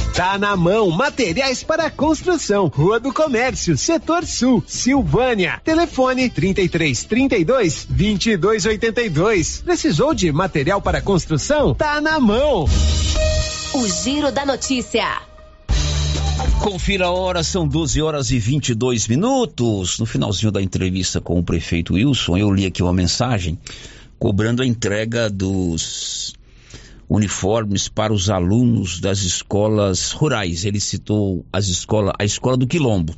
Tá na mão, materiais para construção, Rua do Comércio, Setor Sul, Silvânia. Telefone 33 32 22 82. Precisou de material para construção? Tá na mão. O Giro da Notícia. Confira a hora, são 12 horas e 22 minutos. No finalzinho da entrevista com o prefeito Wilson, eu li aqui uma mensagem cobrando a entrega dos uniformes para os alunos das escolas rurais. Ele citou as escola, a escola do Quilombo.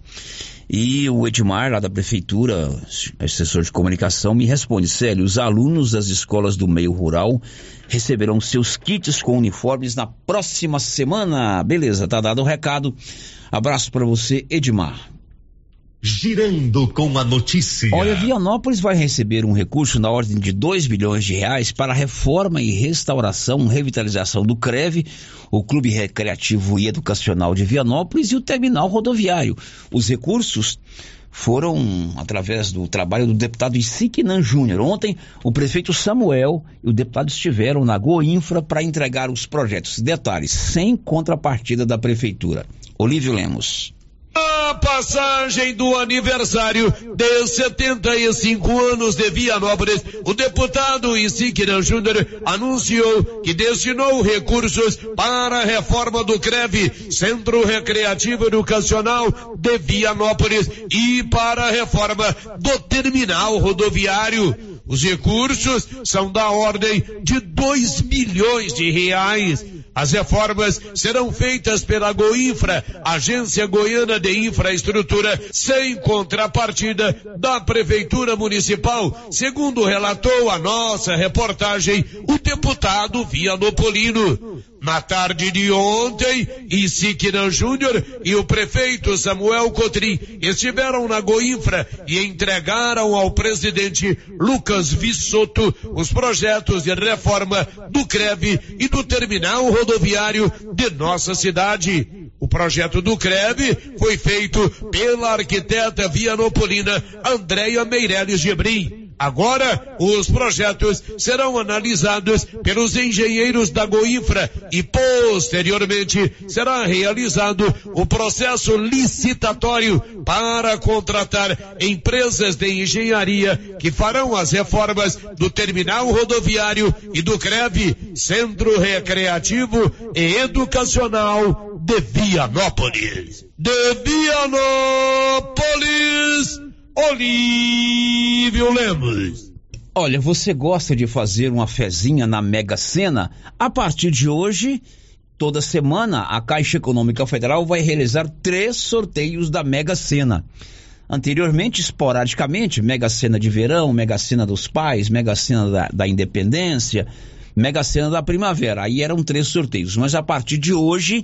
E o Edmar, lá da prefeitura, assessor de comunicação, me responde: Célio, os alunos das escolas do meio rural receberão seus kits com uniformes na próxima semana. Beleza, tá dado o recado. Abraço para você, Edmar. Girando com a notícia. Olha, Vianópolis vai receber um recurso na ordem de 2 bilhões de reais para reforma e restauração, revitalização do CREV, o Clube Recreativo e Educacional de Vianópolis e o terminal rodoviário. Os recursos foram através do trabalho do deputado Isiquinan Júnior. Ontem, o prefeito Samuel e o deputado estiveram na Goinfra para entregar os projetos. Detalhes, sem contrapartida da prefeitura. Olívio Lemos. A passagem do aniversário de 75 anos de Vianópolis, o deputado Isiquiran Júnior anunciou que destinou recursos para a reforma do CREV, Centro Recreativo Educacional de Vianópolis, e para a reforma do terminal rodoviário. Os recursos são da ordem de 2 milhões de reais. As reformas serão feitas pela Goinfra, Agência Goiana de Infraestrutura, sem contrapartida da Prefeitura Municipal, segundo relatou a nossa reportagem o deputado Vianopolino. Na tarde de ontem, Isiquiran Júnior e o prefeito Samuel Cotrim estiveram na Goinfra e entregaram ao presidente Lucas Vissoto os projetos de reforma do CREB e do terminal rodoviário de nossa cidade. O projeto do CREB foi feito pela arquiteta vianopolina Andréia Meirelles Gebrim. Agora, os projetos serão analisados pelos engenheiros da Goinfra e, posteriormente, será realizado o processo licitatório para contratar empresas de engenharia que farão as reformas do terminal rodoviário e do CREV, Centro Recreativo e Educacional de Vianópolis. De Vianópolis! Olívio Lemos. Olha, você gosta de fazer uma fezinha na Mega Sena? A partir de hoje, toda semana, a Caixa Econômica Federal vai realizar três sorteios da Mega Sena. Anteriormente, esporadicamente, Mega Sena de verão, Mega Sena dos pais, Mega Sena da, da independência, Mega Sena da primavera. Aí eram três sorteios. Mas a partir de hoje,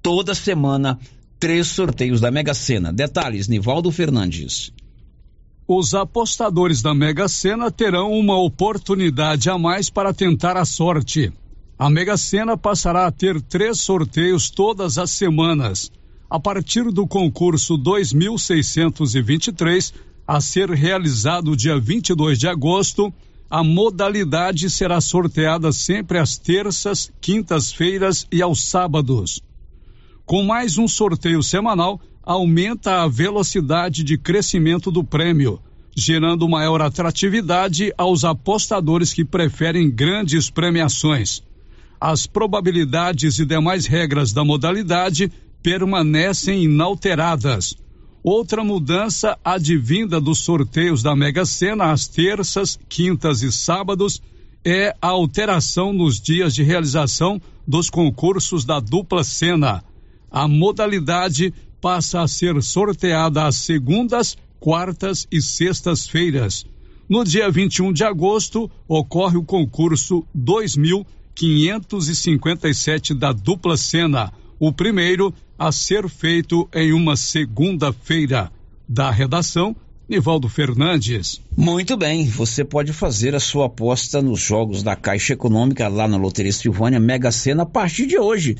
toda semana, três sorteios da Mega Sena. Detalhes, Nivaldo Fernandes os apostadores da Mega Sena terão uma oportunidade a mais para tentar a sorte. A Mega Sena passará a ter três sorteios todas as semanas. A partir do concurso 2623, a ser realizado dia 22 de agosto, a modalidade será sorteada sempre às terças, quintas-feiras e aos sábados. Com mais um sorteio semanal, aumenta a velocidade de crescimento do prêmio, gerando maior atratividade aos apostadores que preferem grandes premiações. As probabilidades e demais regras da modalidade permanecem inalteradas. Outra mudança advinda dos sorteios da Mega Sena às terças, quintas e sábados é a alteração nos dias de realização dos concursos da dupla Sena. A modalidade passa a ser sorteada às segundas, quartas e sextas-feiras. No dia 21 de agosto, ocorre o concurso 2557 da dupla cena, o primeiro a ser feito em uma segunda-feira. Da redação, Nivaldo Fernandes. Muito bem, você pode fazer a sua aposta nos jogos da Caixa Econômica lá na Loteria Silvânia Mega Sena a partir de hoje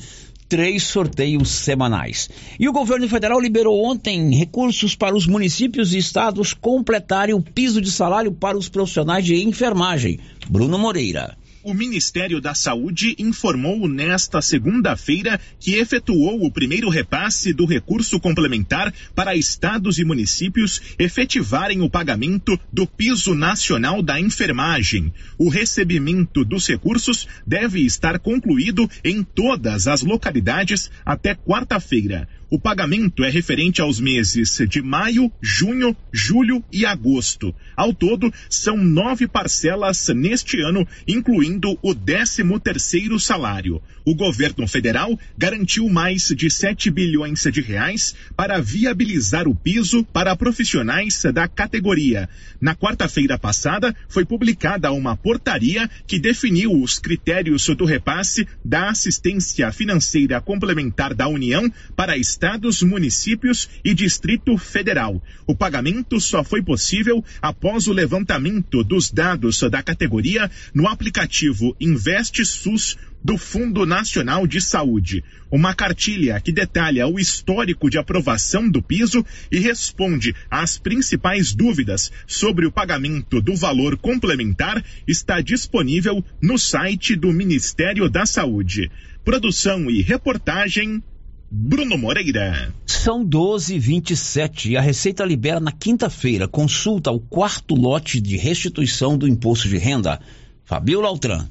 três sorteios semanais. E o governo federal liberou ontem recursos para os municípios e estados completarem o piso de salário para os profissionais de enfermagem. Bruno Moreira. O Ministério da Saúde informou nesta segunda-feira que efetuou o primeiro repasse do recurso complementar para estados e municípios efetivarem o pagamento do piso nacional da enfermagem. O recebimento dos recursos deve estar concluído em todas as localidades até quarta-feira. O pagamento é referente aos meses de maio, junho, julho e agosto. Ao todo, são nove parcelas neste ano, incluindo o 13 terceiro salário. O governo federal garantiu mais de 7 bilhões de reais para viabilizar o piso para profissionais da categoria. Na quarta-feira passada, foi publicada uma portaria que definiu os critérios do repasse da assistência financeira complementar da União para estados, municípios e Distrito Federal. O pagamento só foi possível após o levantamento dos dados da categoria no aplicativo Investe SUS do Fundo Nacional de Saúde. Uma cartilha que detalha o histórico de aprovação do piso e responde às principais dúvidas sobre o pagamento do valor complementar está disponível no site do Ministério da Saúde. Produção e reportagem Bruno Moreira. São 12 27 e a Receita libera na quinta-feira consulta ao quarto lote de restituição do imposto de renda. Fabiola Altran.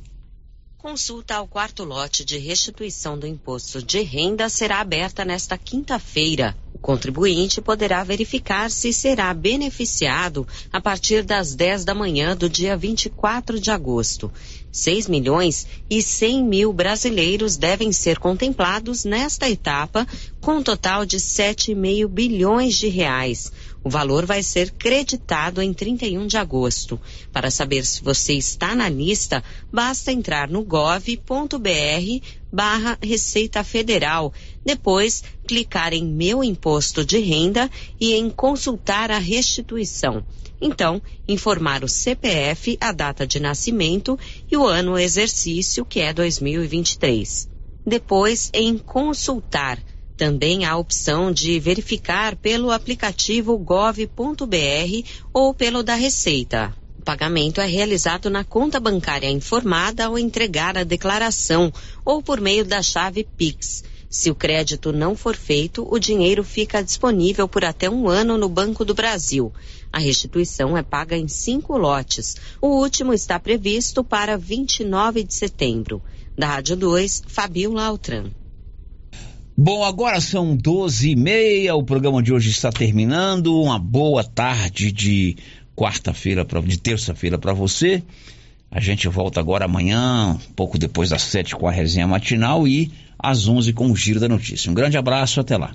Consulta ao quarto lote de restituição do imposto de renda será aberta nesta quinta-feira. O contribuinte poderá verificar se será beneficiado a partir das 10 da manhã do dia 24 de agosto. 6 milhões e 100 mil brasileiros devem ser contemplados nesta etapa, com um total de 7,5 bilhões de reais. O valor vai ser creditado em 31 de agosto. Para saber se você está na lista, basta entrar no gov.br barra Receita Federal. Depois, clicar em Meu Imposto de Renda e em Consultar a Restituição. Então, informar o CPF, a data de nascimento e o ano exercício, que é 2023. Depois, em Consultar também há a opção de verificar pelo aplicativo gov.br ou pelo da Receita. O pagamento é realizado na conta bancária informada ao entregar a declaração ou por meio da chave Pix. Se o crédito não for feito, o dinheiro fica disponível por até um ano no Banco do Brasil. A restituição é paga em cinco lotes. O último está previsto para 29 de setembro. Da Rádio 2, Fabiola Altran. Bom, agora são 12 e meia, o programa de hoje está terminando. Uma boa tarde de quarta-feira, de terça-feira para você. A gente volta agora amanhã, pouco depois das sete com a resenha matinal e às onze com o Giro da Notícia. Um grande abraço, até lá.